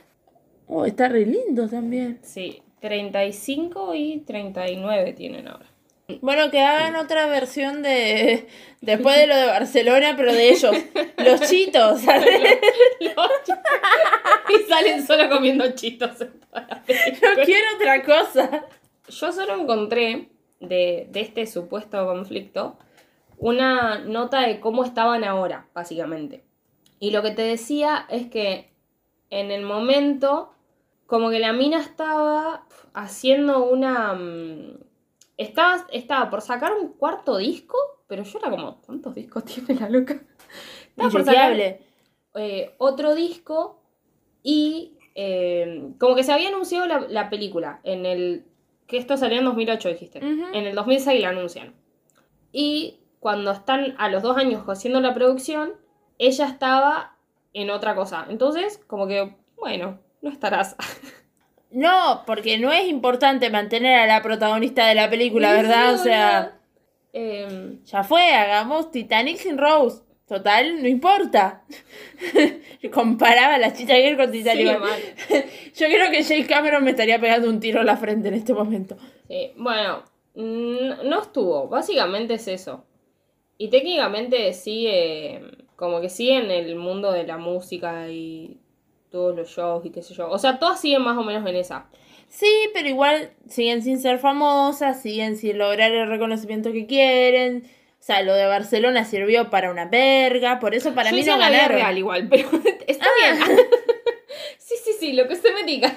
S1: Oh, está re lindo también.
S2: Sí, 35 y 39 tienen ahora.
S1: Bueno, que hagan otra versión de. Después de lo de Barcelona, pero de ellos. Los chitos. ¿sabes?
S2: y salen solo comiendo chitos.
S1: No quiero otra cosa.
S2: Yo solo encontré de, de este supuesto conflicto una nota de cómo estaban ahora, básicamente. Y lo que te decía es que en el momento, como que la mina estaba haciendo una... mm, Estaba, estaba por sacar un cuarto disco, pero yo era como, ¿cuántos discos tiene la loca? Estaba por sacar- eh, otro disco y eh, como que se había anunciado la, la película en el... que esto salió en 2008, dijiste. En el 2006 la anuncian. Y cuando están a los dos años haciendo la producción, ella estaba en otra cosa. Entonces, como que, bueno, no estarás.
S1: No, porque no es importante mantener a la protagonista de la película,
S2: Sí,
S1: ¿verdad?
S2: sí,
S1: o sea,
S2: boludo. Eh,
S1: ya fue, hagamos Titanic sin Rose. Total, no importa. Comparaba a la chicha Girl con Titanic.
S2: Sí.
S1: Yo creo que Jake Cameron me estaría pegando un tiro en la frente en este momento.
S2: Sí, bueno, no estuvo. Básicamente es eso. Y técnicamente sigue, como que sigue en el mundo de la música y todos los shows y qué sé yo. O sea, todas siguen más o menos en esa.
S1: Sí, pero igual siguen sin ser famosas, siguen sin lograr el reconocimiento que quieren. O sea, lo de Barcelona sirvió para una verga, por eso para
S2: Yo
S1: mí no ganaron.
S2: real igual, pero está bien. sí, sí, sí, lo que usted me diga.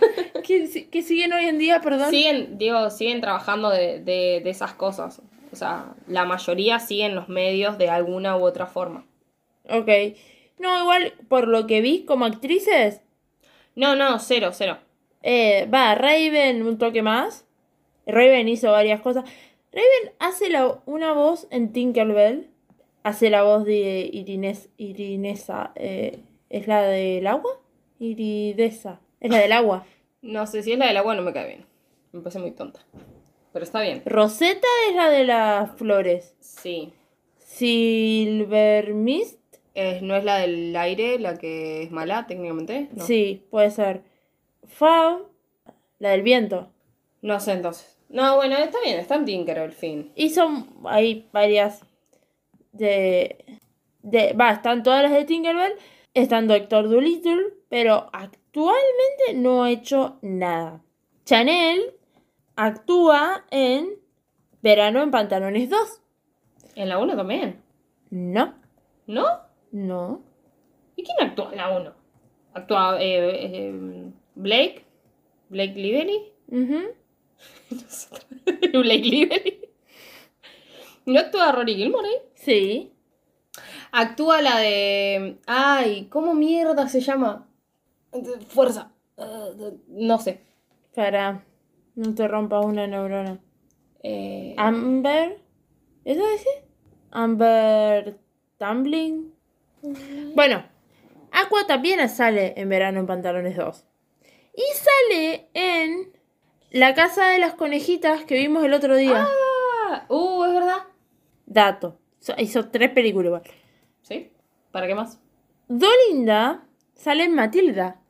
S1: ¿Qué, si- qué siguen hoy en día, perdón?
S2: Siguen, digo, siguen trabajando de, de, de esas cosas. O sea, la mayoría siguen los medios de alguna u otra forma.
S1: Ok. No, igual, por lo que vi como actrices,
S2: No, no, cero, cero.
S1: eh, va, Raven un toque más. Raven hizo varias cosas. Raven hace la, una voz en Tinkerbell. Hace la voz de Irines, Irinesa. eh, ¿Es la del agua? Iridesa. Es la del agua.
S2: No sé si es la del agua, no me cae bien. Me parece muy tonta. Pero está bien.
S1: Rosetta es la de las flores.
S2: Sí.
S1: Silver Mist.
S2: Es- ¿No es la del aire la que es mala técnicamente? No.
S1: Sí, puede ser. Fab, la del viento.
S2: No sé entonces. No, bueno, está bien, está en Tinker el fin.
S1: Hizo hay varias de, de. Va, están todas las de Tinkerbell. Están Doctor Dolittle. Pero actualmente no ha hecho nada. Chanel actúa en Verano en Pantalones 2.
S2: En la 1 también.
S1: No,
S2: ¿No?
S1: no.
S2: ¿Y quién actúa en la 1? ¿Actúa eh, eh, Blake? ¿Blake Lively?
S1: Ujú.
S2: Blake Lively. ¿No actúa Rory Gilmore ahí?
S1: Sí.
S2: Actúa la de. Ay, ¿cómo mierda se llama? Fuerza. Uh, no sé.
S1: Para. No te rompas una neurona.
S2: Eh,
S1: Amber. ¿Eso dice? Amber Tumbling. Bueno, Aqua también sale en Verano en Pantalones 2. Y sale en La Casa de las Conejitas que vimos el otro día.
S2: ah, uh, es verdad.
S1: Dato. Hizo tres películas igual.
S2: ¿Sí? ¿Para qué más?
S1: Dolinda sale en Matilda.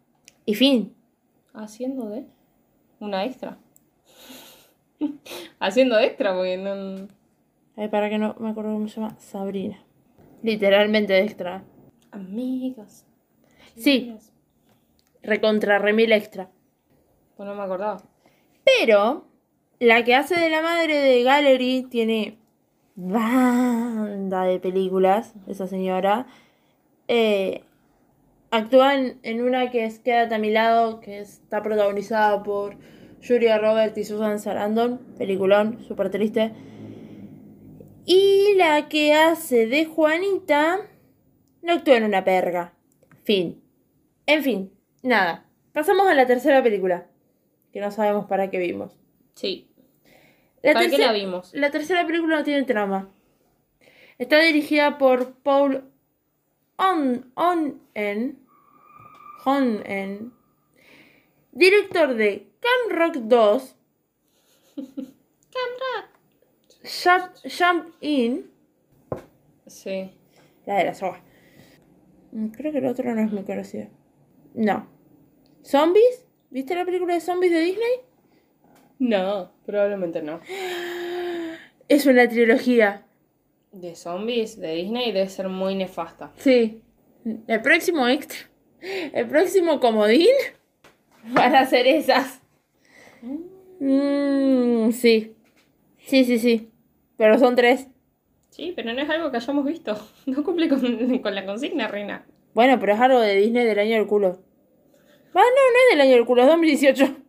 S1: Y fin.
S2: Haciendo de. Una extra. Haciendo extra, porque no.
S1: Ay, para que no me acuerdo cómo se llama. Sabrina. Literalmente extra.
S2: Amigas.
S1: Sí. Recontra remil extra.
S2: Pues no me acordaba.
S1: Pero la que hace de la madre de Gallery tiene banda de películas, esa señora. Eh, actúa en, en una que es Quédate a mi lado, que está protagonizada por Julia Roberts y Susan Sarandon. Peliculón, súper triste. Y la que hace de Juanita no actúa en una perga. Fin. En fin, nada. Pasamos a la tercera película. Que no sabemos para qué vimos.
S2: Sí.
S1: La
S2: ¿Para qué
S1: tercera-
S2: la vimos?
S1: La tercera película no tiene trama. Está dirigida por Paul On Onen. Honen. Director de Camp Rock 2. Jump, Jump In.
S2: Sí.
S1: La de la soga. Mm, Creo que el otro no es muy conocido. No. ¿Zombies? ¿Viste la película de zombies de Disney?
S2: No, probablemente no.
S1: Es una trilogía.
S2: De zombies de Disney debe ser muy nefasta.
S1: Sí. El próximo extra. El próximo comodín van a ser esas. Mm, sí. Sí, sí, sí. Pero son tres.
S2: Sí, pero no es algo que hayamos visto. No cumple con, con la consigna, reina.
S1: Bueno, pero es algo de Disney del año del culo. Ah, no, no es del año del culo, es 2018.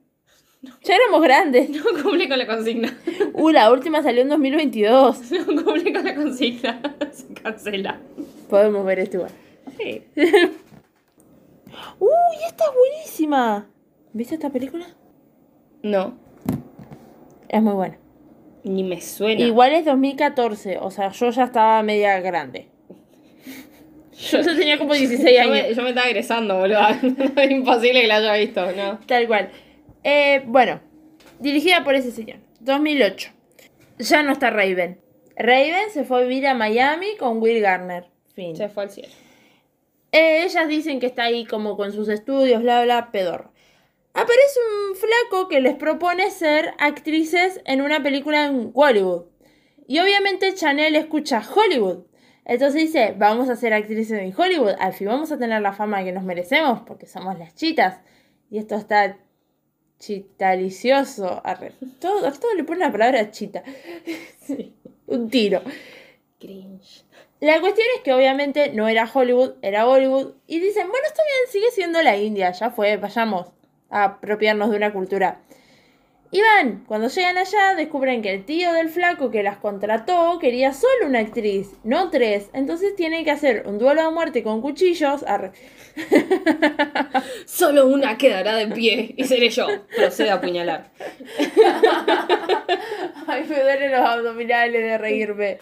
S1: Ya éramos grandes.
S2: No cumple con la consigna.
S1: Uh, la última salió en 2022.
S2: No cumple con la consigna. Se cancela.
S1: Podemos ver esto igual.
S2: Sí.
S1: ¡Uy, esta es buenísima! ¿Viste esta película?
S2: No,
S1: Es muy buena.
S2: ni me suena.
S1: Igual es 2014, o sea, yo ya estaba media grande. Yo ya tenía como 16
S2: yo,
S1: años.
S2: me, yo me estaba egresando, boludo. es imposible que la haya visto, ¿no?
S1: Tal cual. Eh, bueno, dirigida por ese señor. 2008. Ya no está Raven. Raven se fue a vivir a Miami con Will Garner. Fin.
S2: Se fue al cielo.
S1: Eh, ellas dicen que está ahí como con sus estudios, bla, bla, pedorro. Aparece un flaco que les propone ser actrices en una película en Hollywood. Y obviamente Chanel escucha Hollywood. Entonces dice, vamos a ser actrices en Hollywood. Al fin vamos a tener la fama que nos merecemos porque somos las chitas. Y esto está chitalicioso. Arre. Todo, a todo le pone la palabra chita. un tiro.
S2: Cringe.
S1: La cuestión es que obviamente no era Hollywood, era Bollywood. Y dicen, bueno, está bien, sigue siendo la India, ya fue, vayamos a apropiarnos de una cultura. Y van, cuando llegan allá, descubren que el tío del flaco que las contrató quería solo una actriz, no tres. Entonces tienen que hacer un duelo a muerte con cuchillos. Arre.
S2: Solo una quedará de pie y seré yo. Procede a apuñalar.
S1: Ay, me duelen los abdominales de reírme.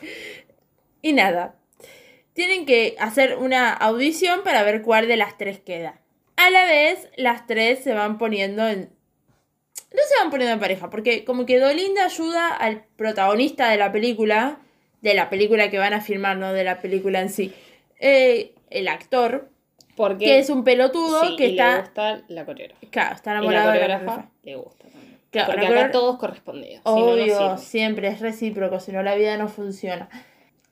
S1: Y nada. Tienen que hacer una audición para ver cuál de las tres queda. A la vez, las tres se van poniendo en. No se van poniendo en pareja, porque como que Dolinda ayuda al protagonista de la película, de la película que van a filmar, no de la película en sí. Eh, el actor,
S2: Porque
S1: que es un pelotudo
S2: sí,
S1: que
S2: y le
S1: está.
S2: gusta la coreógrafa.
S1: Claro, está
S2: Y la
S1: enamorado de la
S2: coreógrafa
S1: coreógrafa.
S2: le gusta también.
S1: Claro,
S2: Porque acá
S1: coreógrafa-
S2: todos correspondidos. si no, no
S1: Obvio, siempre es recíproco, si no la vida no funciona.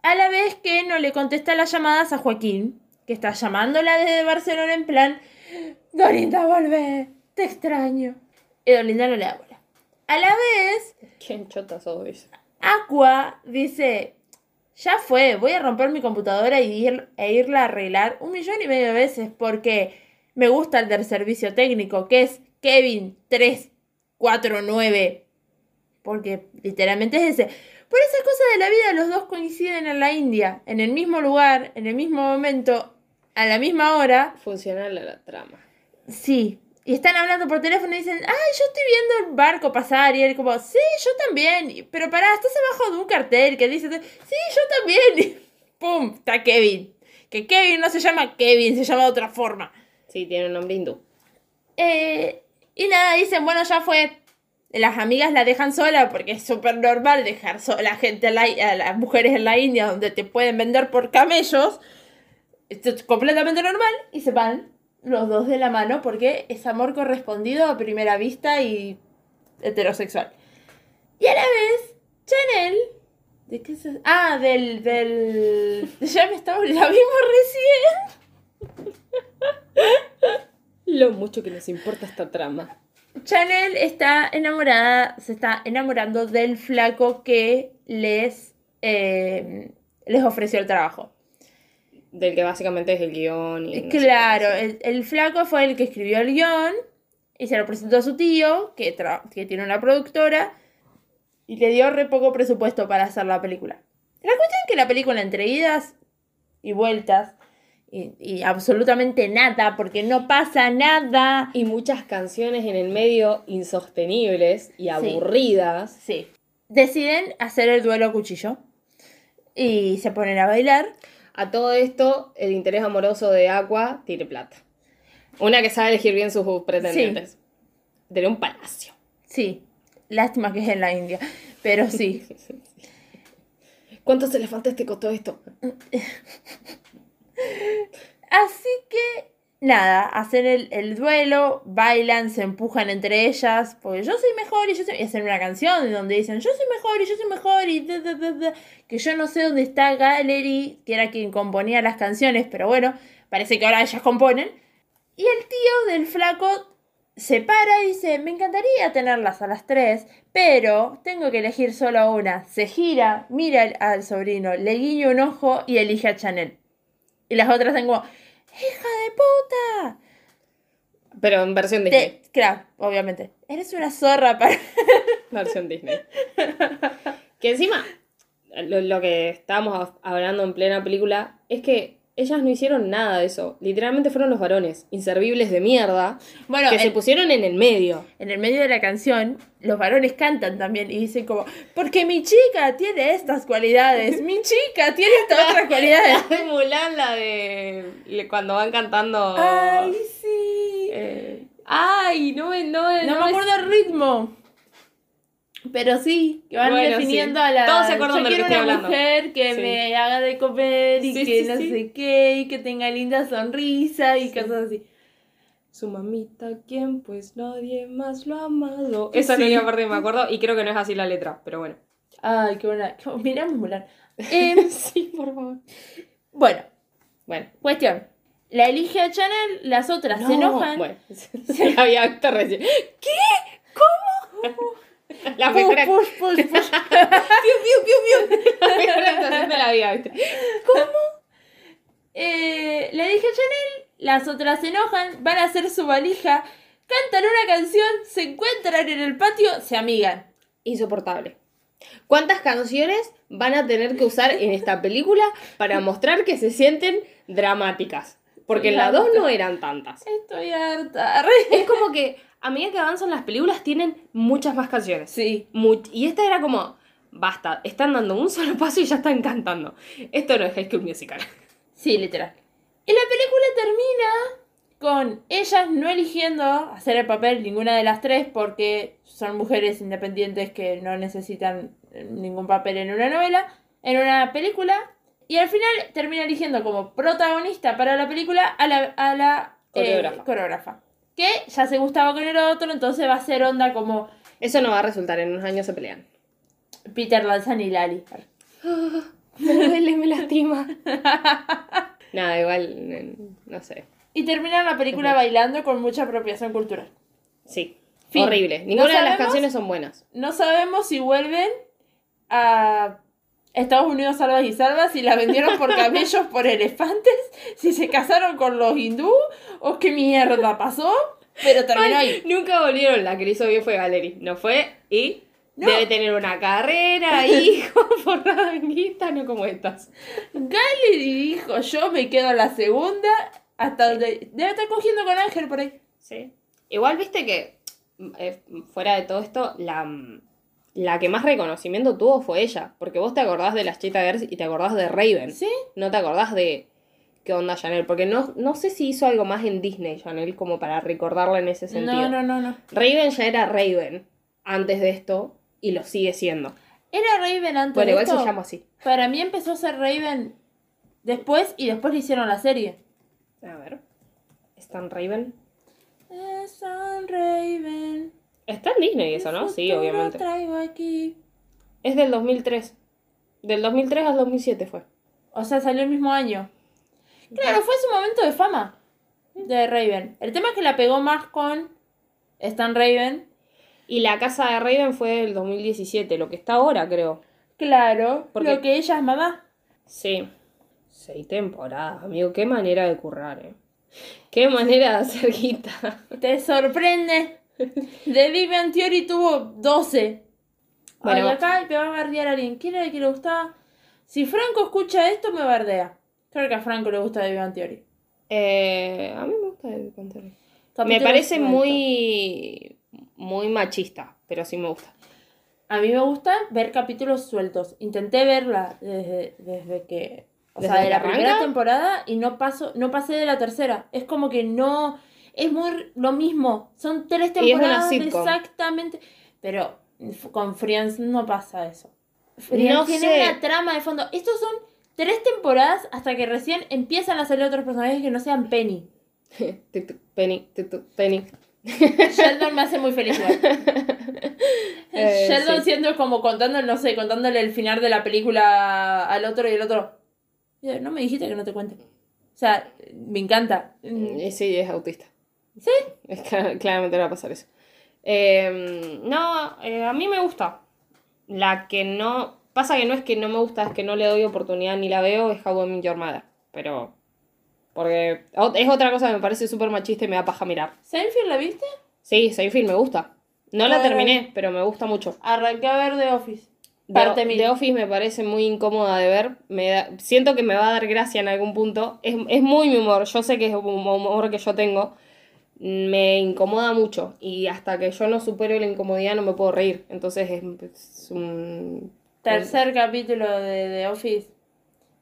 S1: A la vez que no le contesta las llamadas a Joaquín, que está llamándola desde Barcelona en plan, Dolinda, vuelve, te extraño. Y Dolinda no le da bola. A la vez,
S2: Qué chota sos, dice.
S1: Aqua dice, ya fue, voy a romper mi computadora y ir, e irla a arreglar un millón y medio de veces porque me gusta el del servicio técnico, que es Kevin 349. Porque literalmente es ese. Por esas cosas de la vida los dos coinciden en la India, en el mismo lugar, en el mismo momento, a la misma hora.
S2: Funciona la, la trama.
S1: Sí. Y están hablando por teléfono y dicen, ay, yo estoy viendo el barco pasar. Y él como, sí, yo también. Pero pará, estás abajo de un cartel que dice, sí, yo también. Y ¡Pum! Está Kevin. Que Kevin no se llama Kevin, se llama de otra forma.
S2: Sí, tiene un nombre hindú.
S1: Eh, y nada, dicen, bueno, ya fue. Las amigas la dejan sola porque es súper normal dejar sola a la gente, la- a las mujeres en la India donde te pueden vender por camellos. Esto es completamente normal y se van los dos de la mano porque es amor correspondido a primera vista y heterosexual. Y a la vez, Chanel. ¿De qué se.? Ah, del. del. Ya me estaba. La vimos recién.
S2: Lo mucho que nos importa esta trama.
S1: Chanel está enamorada, se está enamorando del flaco que les, eh, les ofreció el trabajo.
S2: Del que básicamente es el guion y. no
S1: claro, el, el flaco fue el que escribió el guion y se lo presentó a su tío, que, tra- que tiene una productora, y le dio re poco presupuesto para hacer la película. La cuestión es que la película entre idas y vueltas, y, y absolutamente nada, porque no pasa nada.
S2: Y muchas canciones en el medio insostenibles y aburridas.
S1: Sí. Deciden hacer el duelo a cuchillo. Y se ponen a bailar.
S2: A todo esto, el interés amoroso de Aqua tiene plata. Una que sabe elegir bien sus pretendientes. Tiene un palacio.
S1: Sí. Lástima que es en la India. Pero sí.
S2: ¿Cuántos elefantes te costó esto?
S1: Así que, nada, hacen el, el duelo, bailan, se empujan entre ellas, porque yo soy mejor y yo soy... Y hacen una canción donde dicen, yo soy mejor y yo soy mejor y... da, da, da, da", que yo no sé dónde está Gallery, que era quien componía las canciones, pero bueno, parece que ahora ellas componen. Y el tío del flaco se para y dice, me encantaría tenerlas a las tres, pero tengo que elegir solo una. Se gira, mira al, sobrino, le guiña un ojo y elige a Chanel. Y las otras como, ¡hija de puta!
S2: Pero en versión Disney.
S1: Te, claro, obviamente. Eres una zorra para...
S2: Versión Disney. que encima, lo, lo que estábamos hablando en plena película es que ellas no hicieron nada de eso. Literalmente fueron los varones, inservibles de mierda,
S1: Bueno,
S2: que se pusieron en el medio.
S1: en el medio de la canción, los varones cantan también y dicen como, porque mi chica tiene estas cualidades, mi chica tiene estas otras cualidades.
S2: La de Mulan, la de le- cuando van cantando.
S1: Ay, sí.
S2: eh, ay, no me, no,
S1: no, me acuerdo el ritmo. Pero sí, que van
S2: Bueno,
S1: definiendo
S2: sí.
S1: a la.
S2: Todos se acuerdan
S1: Yo
S2: de lo que estoy
S1: una
S2: hablando.
S1: mujer que
S2: Sí.
S1: me haga de comer y
S2: Sí,
S1: que no sé qué, y que tenga linda sonrisa y cosas así.
S2: Su mamita, ¿quién? Pues nadie más lo ha amado. Esa es la única parte que me acuerdo y creo que no es así la letra, pero bueno.
S1: Ay, qué buena. Miramos Mulan. Em,
S2: sí, por favor.
S1: bueno,
S2: Bueno.
S1: cuestión. La elige a Chanel, las otras se enojan.
S2: Bueno, se había visto recién. ¿Qué? ¿Cómo? La
S1: Push,
S2: mejor,
S1: push, push, push.
S2: piu, piu, piu, piu. La mejor actuación de la vida, ¿viste?
S1: Eh, le dije a Chanel, las otras se enojan, van a hacer su valija, cantan una canción, se encuentran en el patio, se amigan.
S2: Insoportable. ¿Cuántas canciones van a tener que usar en esta película para mostrar que se sienten dramáticas? Porque en la 2 no eran tantas.
S1: Estoy harta.
S2: Es como que a medida que avanzan las películas tienen muchas más canciones.
S1: Sí.
S2: Much- y esta era como, basta, están dando un solo paso y ya están cantando. Esto no es High School Musical.
S1: Sí, literal. Y la película termina con ellas no eligiendo hacer el papel ninguna de las tres porque son mujeres independientes que no necesitan eh, ningún papel en una novela, en una película. Y al final termina eligiendo como protagonista para la película a la, a la eh,
S2: Coreógrafa.
S1: Que ya se gustaba con el otro, entonces va a ser onda como
S2: Eso no va a resultar, en unos años se pelean.
S1: Peter Lanzan y Lali.
S2: Me duele, me lastima. Nada, igual, no sé.
S1: Y terminan la película
S2: Ujú.
S1: bailando con mucha apropiación cultural.
S2: Sí.
S1: Fin.
S2: Horrible.
S1: ¿No
S2: Ninguna de las
S1: sabemos?
S2: canciones son buenas.
S1: No sabemos si vuelven a Estados Unidos salvas y salvas, si la vendieron por camellos, por elefantes, si se casaron con los hindú o qué mierda pasó, pero terminó
S2: Ay,
S1: ahí.
S2: Nunca volvieron, la que le hizo bien fue Galeri. No fue y
S1: No.
S2: debe tener una carrera, hijo, forrada en guita, no como estas.
S1: Gali dijo, yo me quedo en la segunda, hasta donde... Debe estar cogiendo con Ángel por ahí.
S2: Sí. Igual viste que, eh, fuera de todo esto, la, la que más reconocimiento tuvo fue ella. Porque vos te acordás de las Cheetah Girls y te acordás de Raven.
S1: ¿Sí?
S2: No te acordás de qué onda Chanel. Porque no, no sé si hizo algo más en Disney, Chanel, como para recordarla en ese sentido.
S1: No, no, no, no.
S2: Raven ya era Raven antes de esto y lo sigue siendo.
S1: ¿Era Raven antes
S2: Bueno,
S1: de
S2: igual
S1: esto?
S2: se llama así.
S1: Para mí empezó a ser Raven después y después le hicieron la serie.
S2: A ver. ¿Stan Raven?
S1: Es un Raven.
S2: Está en Disney eso, ¿no? Sí, obviamente.
S1: traigo aquí.
S2: Es del 2003. Del 2003 al 2007 fue.
S1: O sea, salió el mismo año. Claro, fue su momento de fama de Raven. El tema es que la pegó más con Stan Raven.
S2: Y la casa de Raven fue del 2017, lo que está ahora, creo.
S1: Claro,
S2: Porque-
S1: lo que ella es mamá.
S2: Sí. Seis temporadas, amigo. Qué manera de currar, eh. Qué manera de hacer guita.
S1: ¿Te sorprende? The Bang Theory tuvo 12.
S2: Bueno.
S1: Ay, acá me va a bardear alguien. ¿Quién era el que le gustaba? Si Franco escucha esto, me bardea. Creo que a Franco le gusta The Bang Theory.
S2: Eh, a mí me gusta el Pantera. Me
S1: Capítulo
S2: parece muy. muy machista, pero sí me gusta.
S1: A mí me gusta ver capítulos sueltos. Intenté verla desde, desde que. O
S2: ¿Desde
S1: sea, de
S2: que
S1: la primera temporada y no paso, no pasé de la tercera. Es como que no. Es muy lo mismo. Son tres
S2: Y es una
S1: temporadas exactamente. Pero con Friends no pasa eso. Friends
S2: No
S1: tiene
S2: sé.
S1: una trama de fondo. Estos son tres temporadas hasta que recién empiezan a salir otros personajes que no sean Penny.
S2: Penny, Penny.
S1: Sheldon me hace muy feliz.
S2: Eh,
S1: Sheldon
S2: sí.
S1: siendo como contando, no sé, contándole el final de la película al otro y el otro. "Mira, No me dijiste que no te cuente. O sea, me encanta. Mm,
S2: Sí, es autista.
S1: ¿Sí?
S2: Es cla- claramente va a pasar eso. Eh, no, eh, a mí me gusta. La que no. Pasa que no es que no me gusta, es que no le doy oportunidad ni la veo, es How I Met Your Mother. Pero. Porque es otra cosa que me parece súper machista y me da paja mirar.
S1: ¿Seinfeld la viste?
S2: Sí, Seinfeld me gusta. No la terminé, pero me gusta mucho.
S1: Arranqué a ver The Office.
S2: The-
S1: Parte mil.
S2: The Office me parece muy incómoda de ver. Me da- siento que me va a dar gracia en algún punto. Es, es muy mi humor. Yo sé que es un humor que yo tengo. Me incomoda mucho. Y hasta que yo no supero la incomodidad no me puedo reír. Entonces es, es un.
S1: Tercer capítulo de The Office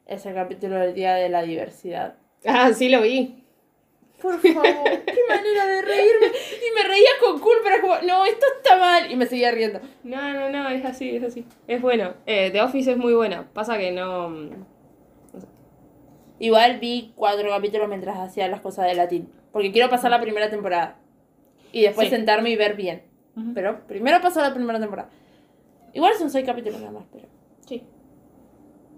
S1: es el capítulo del Día de la Diversidad.
S2: Ah, sí lo vi.
S1: Por favor, qué manera de reírme. Y me reía con culpa, era como, no, esto está mal. Y me seguía riendo.
S2: No, no, no, es así, es así. Es bueno. Eh, The Office es muy buena. Pasa que no. mm,
S1: Igual vi cuatro capítulos mientras hacía las cosas de latín. Porque quiero pasar la primera temporada. Y después
S2: Sí.
S1: sentarme y ver bien.
S2: Ujú.
S1: Pero primero pasar la primera temporada. Igual son seis capítulos nada más, pero.
S2: Sí.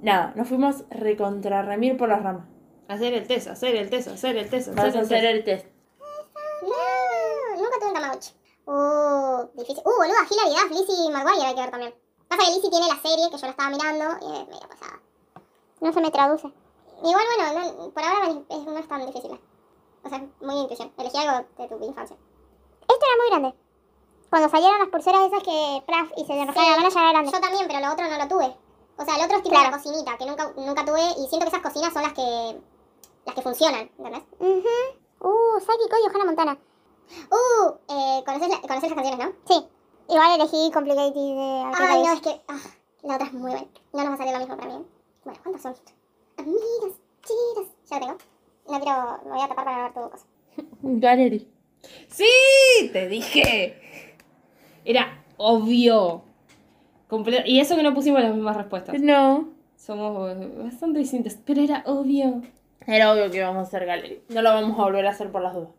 S1: Nada, nos fuimos recontra remir por las ramas.
S2: Hacer el test, hacer el test, hacer el test, hacer
S1: Vamos a
S2: el
S1: hacer
S2: test.
S1: el test.
S3: No, nunca tuve un Tamagotchi. Uh, difícil. Uh, boluda, Hilary Duff, Lizzie McGuire hay que ver también. Pasa que Lizzie tiene la serie que yo la estaba mirando y es medio pasada. No se me traduce. Igual, bueno, no- por ahora no es tan difícil. O sea, muy intuición. Elegí algo de tu infancia. Esto era muy grande. Cuando salieron las pulseras esas que Praf y se derrojaron la mano ya era grande. Yo también, pero lo otro no lo tuve. O sea, el otro es tipo una cocinita que nunca, nunca tuve y siento que esas cocinas son las que las que funcionan, ¿entendés? Uh, Saki Cody Hannah Montana. Uh, eh, ¿conoces, la- conoces las canciones, no? Sí. Igual elegí Complicated de Ay, no, es que ah, la otra es muy buena. No nos va a salir lo mismo para mí. Bueno, ¿cuántas son? Amigas, chidas. Ya lo tengo. No quiero, me voy a tapar para ver tu cosa.
S1: Gallery.
S2: ¡Sí! Te dije. Era obvio. Comple- y eso que no pusimos las mismas respuestas.
S1: No.
S2: Somos bastante distintas, pero era obvio.
S1: Era obvio que íbamos a hacer Gallery. No lo vamos a volver a hacer por las dudas.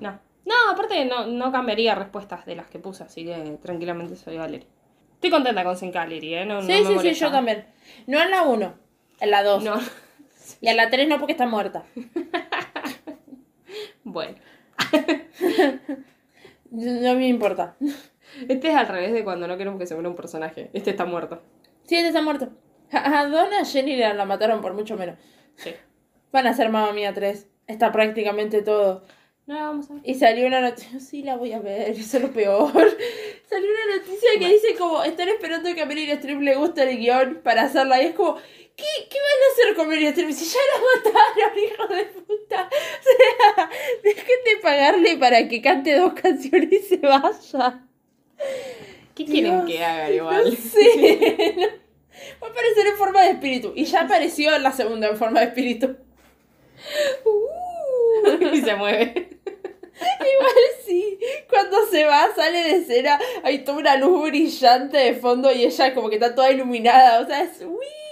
S2: No. No, aparte no, no cambiaría respuestas de las que puse, así que tranquilamente soy Valerie. Estoy contenta con Sin Gallery, ¿eh? No, no
S1: Sí,
S2: me
S1: sí, sí,
S2: molesta.
S1: yo también. No en la 1, en la 2.
S2: No.
S1: Y en la 3 no porque está muerta.
S2: Bueno.
S1: No me importa.
S2: Este es al revés de cuando no queremos que se muera un personaje. Este está muerto.
S1: Sí, este está muerto. A a Donna Jenny la mataron por mucho menos.
S2: Sí.
S1: Van a ser Mamma Mía 3. Está prácticamente todo.
S2: No, vamos a ver.
S1: Y salió una noticia, sí la voy a ver, eso es lo peor. Salió una noticia que dice como, están esperando que a Meryl Streep le guste el guion para hacerla. Y es como, ¿qué, qué van a hacer con Meryl Streep? Si ya la mataron, hijo de puta. O sea, de pagarle para que cante dos canciones y se vaya.
S2: ¿Qué quieren
S1: Dios,
S2: que haga igual?
S1: No sé. Va a aparecer en forma de espíritu. Y ya apareció en la segunda en forma de espíritu.
S2: y se mueve.
S1: Igual sí, cuando se va, sale de escena, hay toda una luz brillante de fondo y ella como que está toda iluminada, o sea, es uy.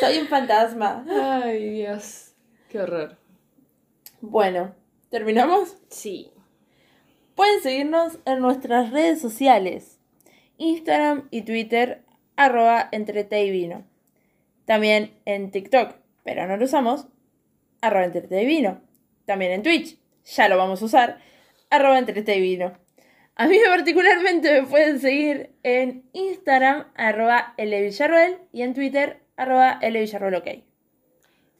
S1: Soy un fantasma.
S2: Ay, Dios. Qué horror.
S1: Bueno, ¿terminamos?
S2: Sí.
S1: Pueden seguirnos en nuestras redes sociales, Instagram y Twitter, arroba entre té y vino. También en TikTok, pero no lo usamos, arroba entre té y vino. También en Twitch, ya lo vamos a usar, arroba entre té y vino. A mí particularmente me pueden seguir en Instagram, arroba Villarroel, y en Twitter, arroba Villarroel, ok.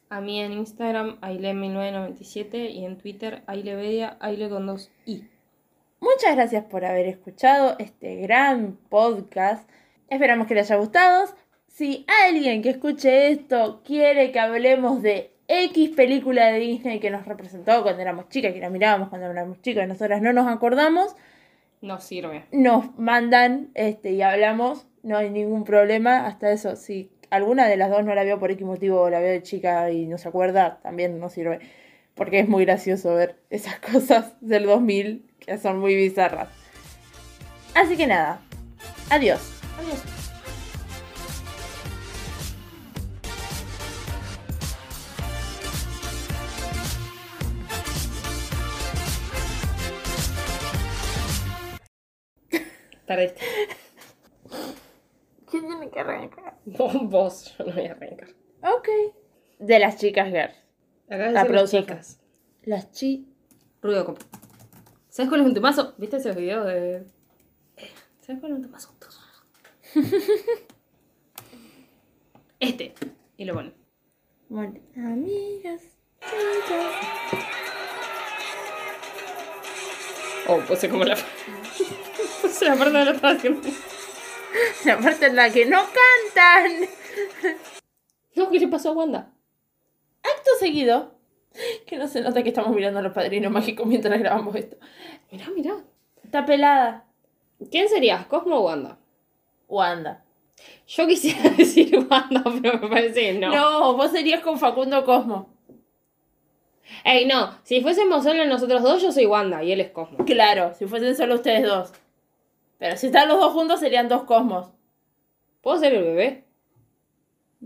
S2: A mí en Instagram, Aile1997 y en Twitter, Ailevedia, Aile con dos i.
S1: Muchas gracias por haber escuchado este gran podcast. Esperamos que les haya gustado. Si alguien que escuche esto quiere que hablemos de X película de Disney que nos representó cuando éramos chicas, que la mirábamos cuando éramos chicas y nosotras no nos acordamos,
S2: No sirve.
S1: nos mandan este, y hablamos. No hay ningún problema. Hasta eso, si alguna de las dos no la vio por X motivo la veo de chica y no se acuerda, también no sirve. Porque es muy gracioso ver esas cosas del 2000 que son muy bizarras. Así que nada. Adiós.
S2: Adiós.
S1: ¿Quién tiene que arrancar?
S2: Vos, yo no voy a arrancar.
S1: Ok. De las chicas girls.
S2: Acá
S1: La
S2: de
S1: producción.
S2: chicas.
S1: Las chi...
S2: Ruido de copa. ¿Sabes cuál es un temazo? ¿Viste esos videos de. ¿Sabes cuál es un temazo? Este. Y lo ponen.
S1: Bueno, amigas. chicas.
S2: Oh, puse como la. puse la parte de la estaba haciendo.
S1: La parte en la que no cantan.
S2: No, ¿qué le pasó a Wanda?
S1: Acto seguido. Que no se nota que estamos mirando a los padrinos mágicos mientras grabamos esto.
S2: Mirá, mirá.
S1: Está pelada.
S2: ¿Quién serías, Cosmo o Wanda?
S1: Wanda.
S2: Yo quisiera decir Wanda, pero me parece que no.
S1: No, vos serías con Facundo Cosmo.
S2: Ey, no. Si fuésemos solo nosotros dos, yo soy Wanda y él es Cosmo.
S1: Claro, si fuesen solo ustedes dos. Pero si están los dos juntos serían dos cosmos.
S2: ¿Puedo ser el bebé?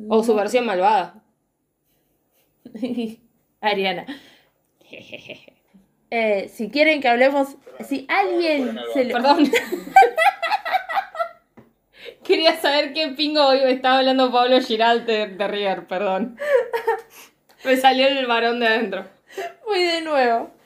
S2: O su versión malvada.
S1: Ariana. Eh, si quieren que hablemos, si alguien se le...
S2: Perdón. Quería saber qué pingo hoy me estaba hablando Pablo Giral de, de River, perdón. Me salió el varón de adentro.
S1: Voy de nuevo.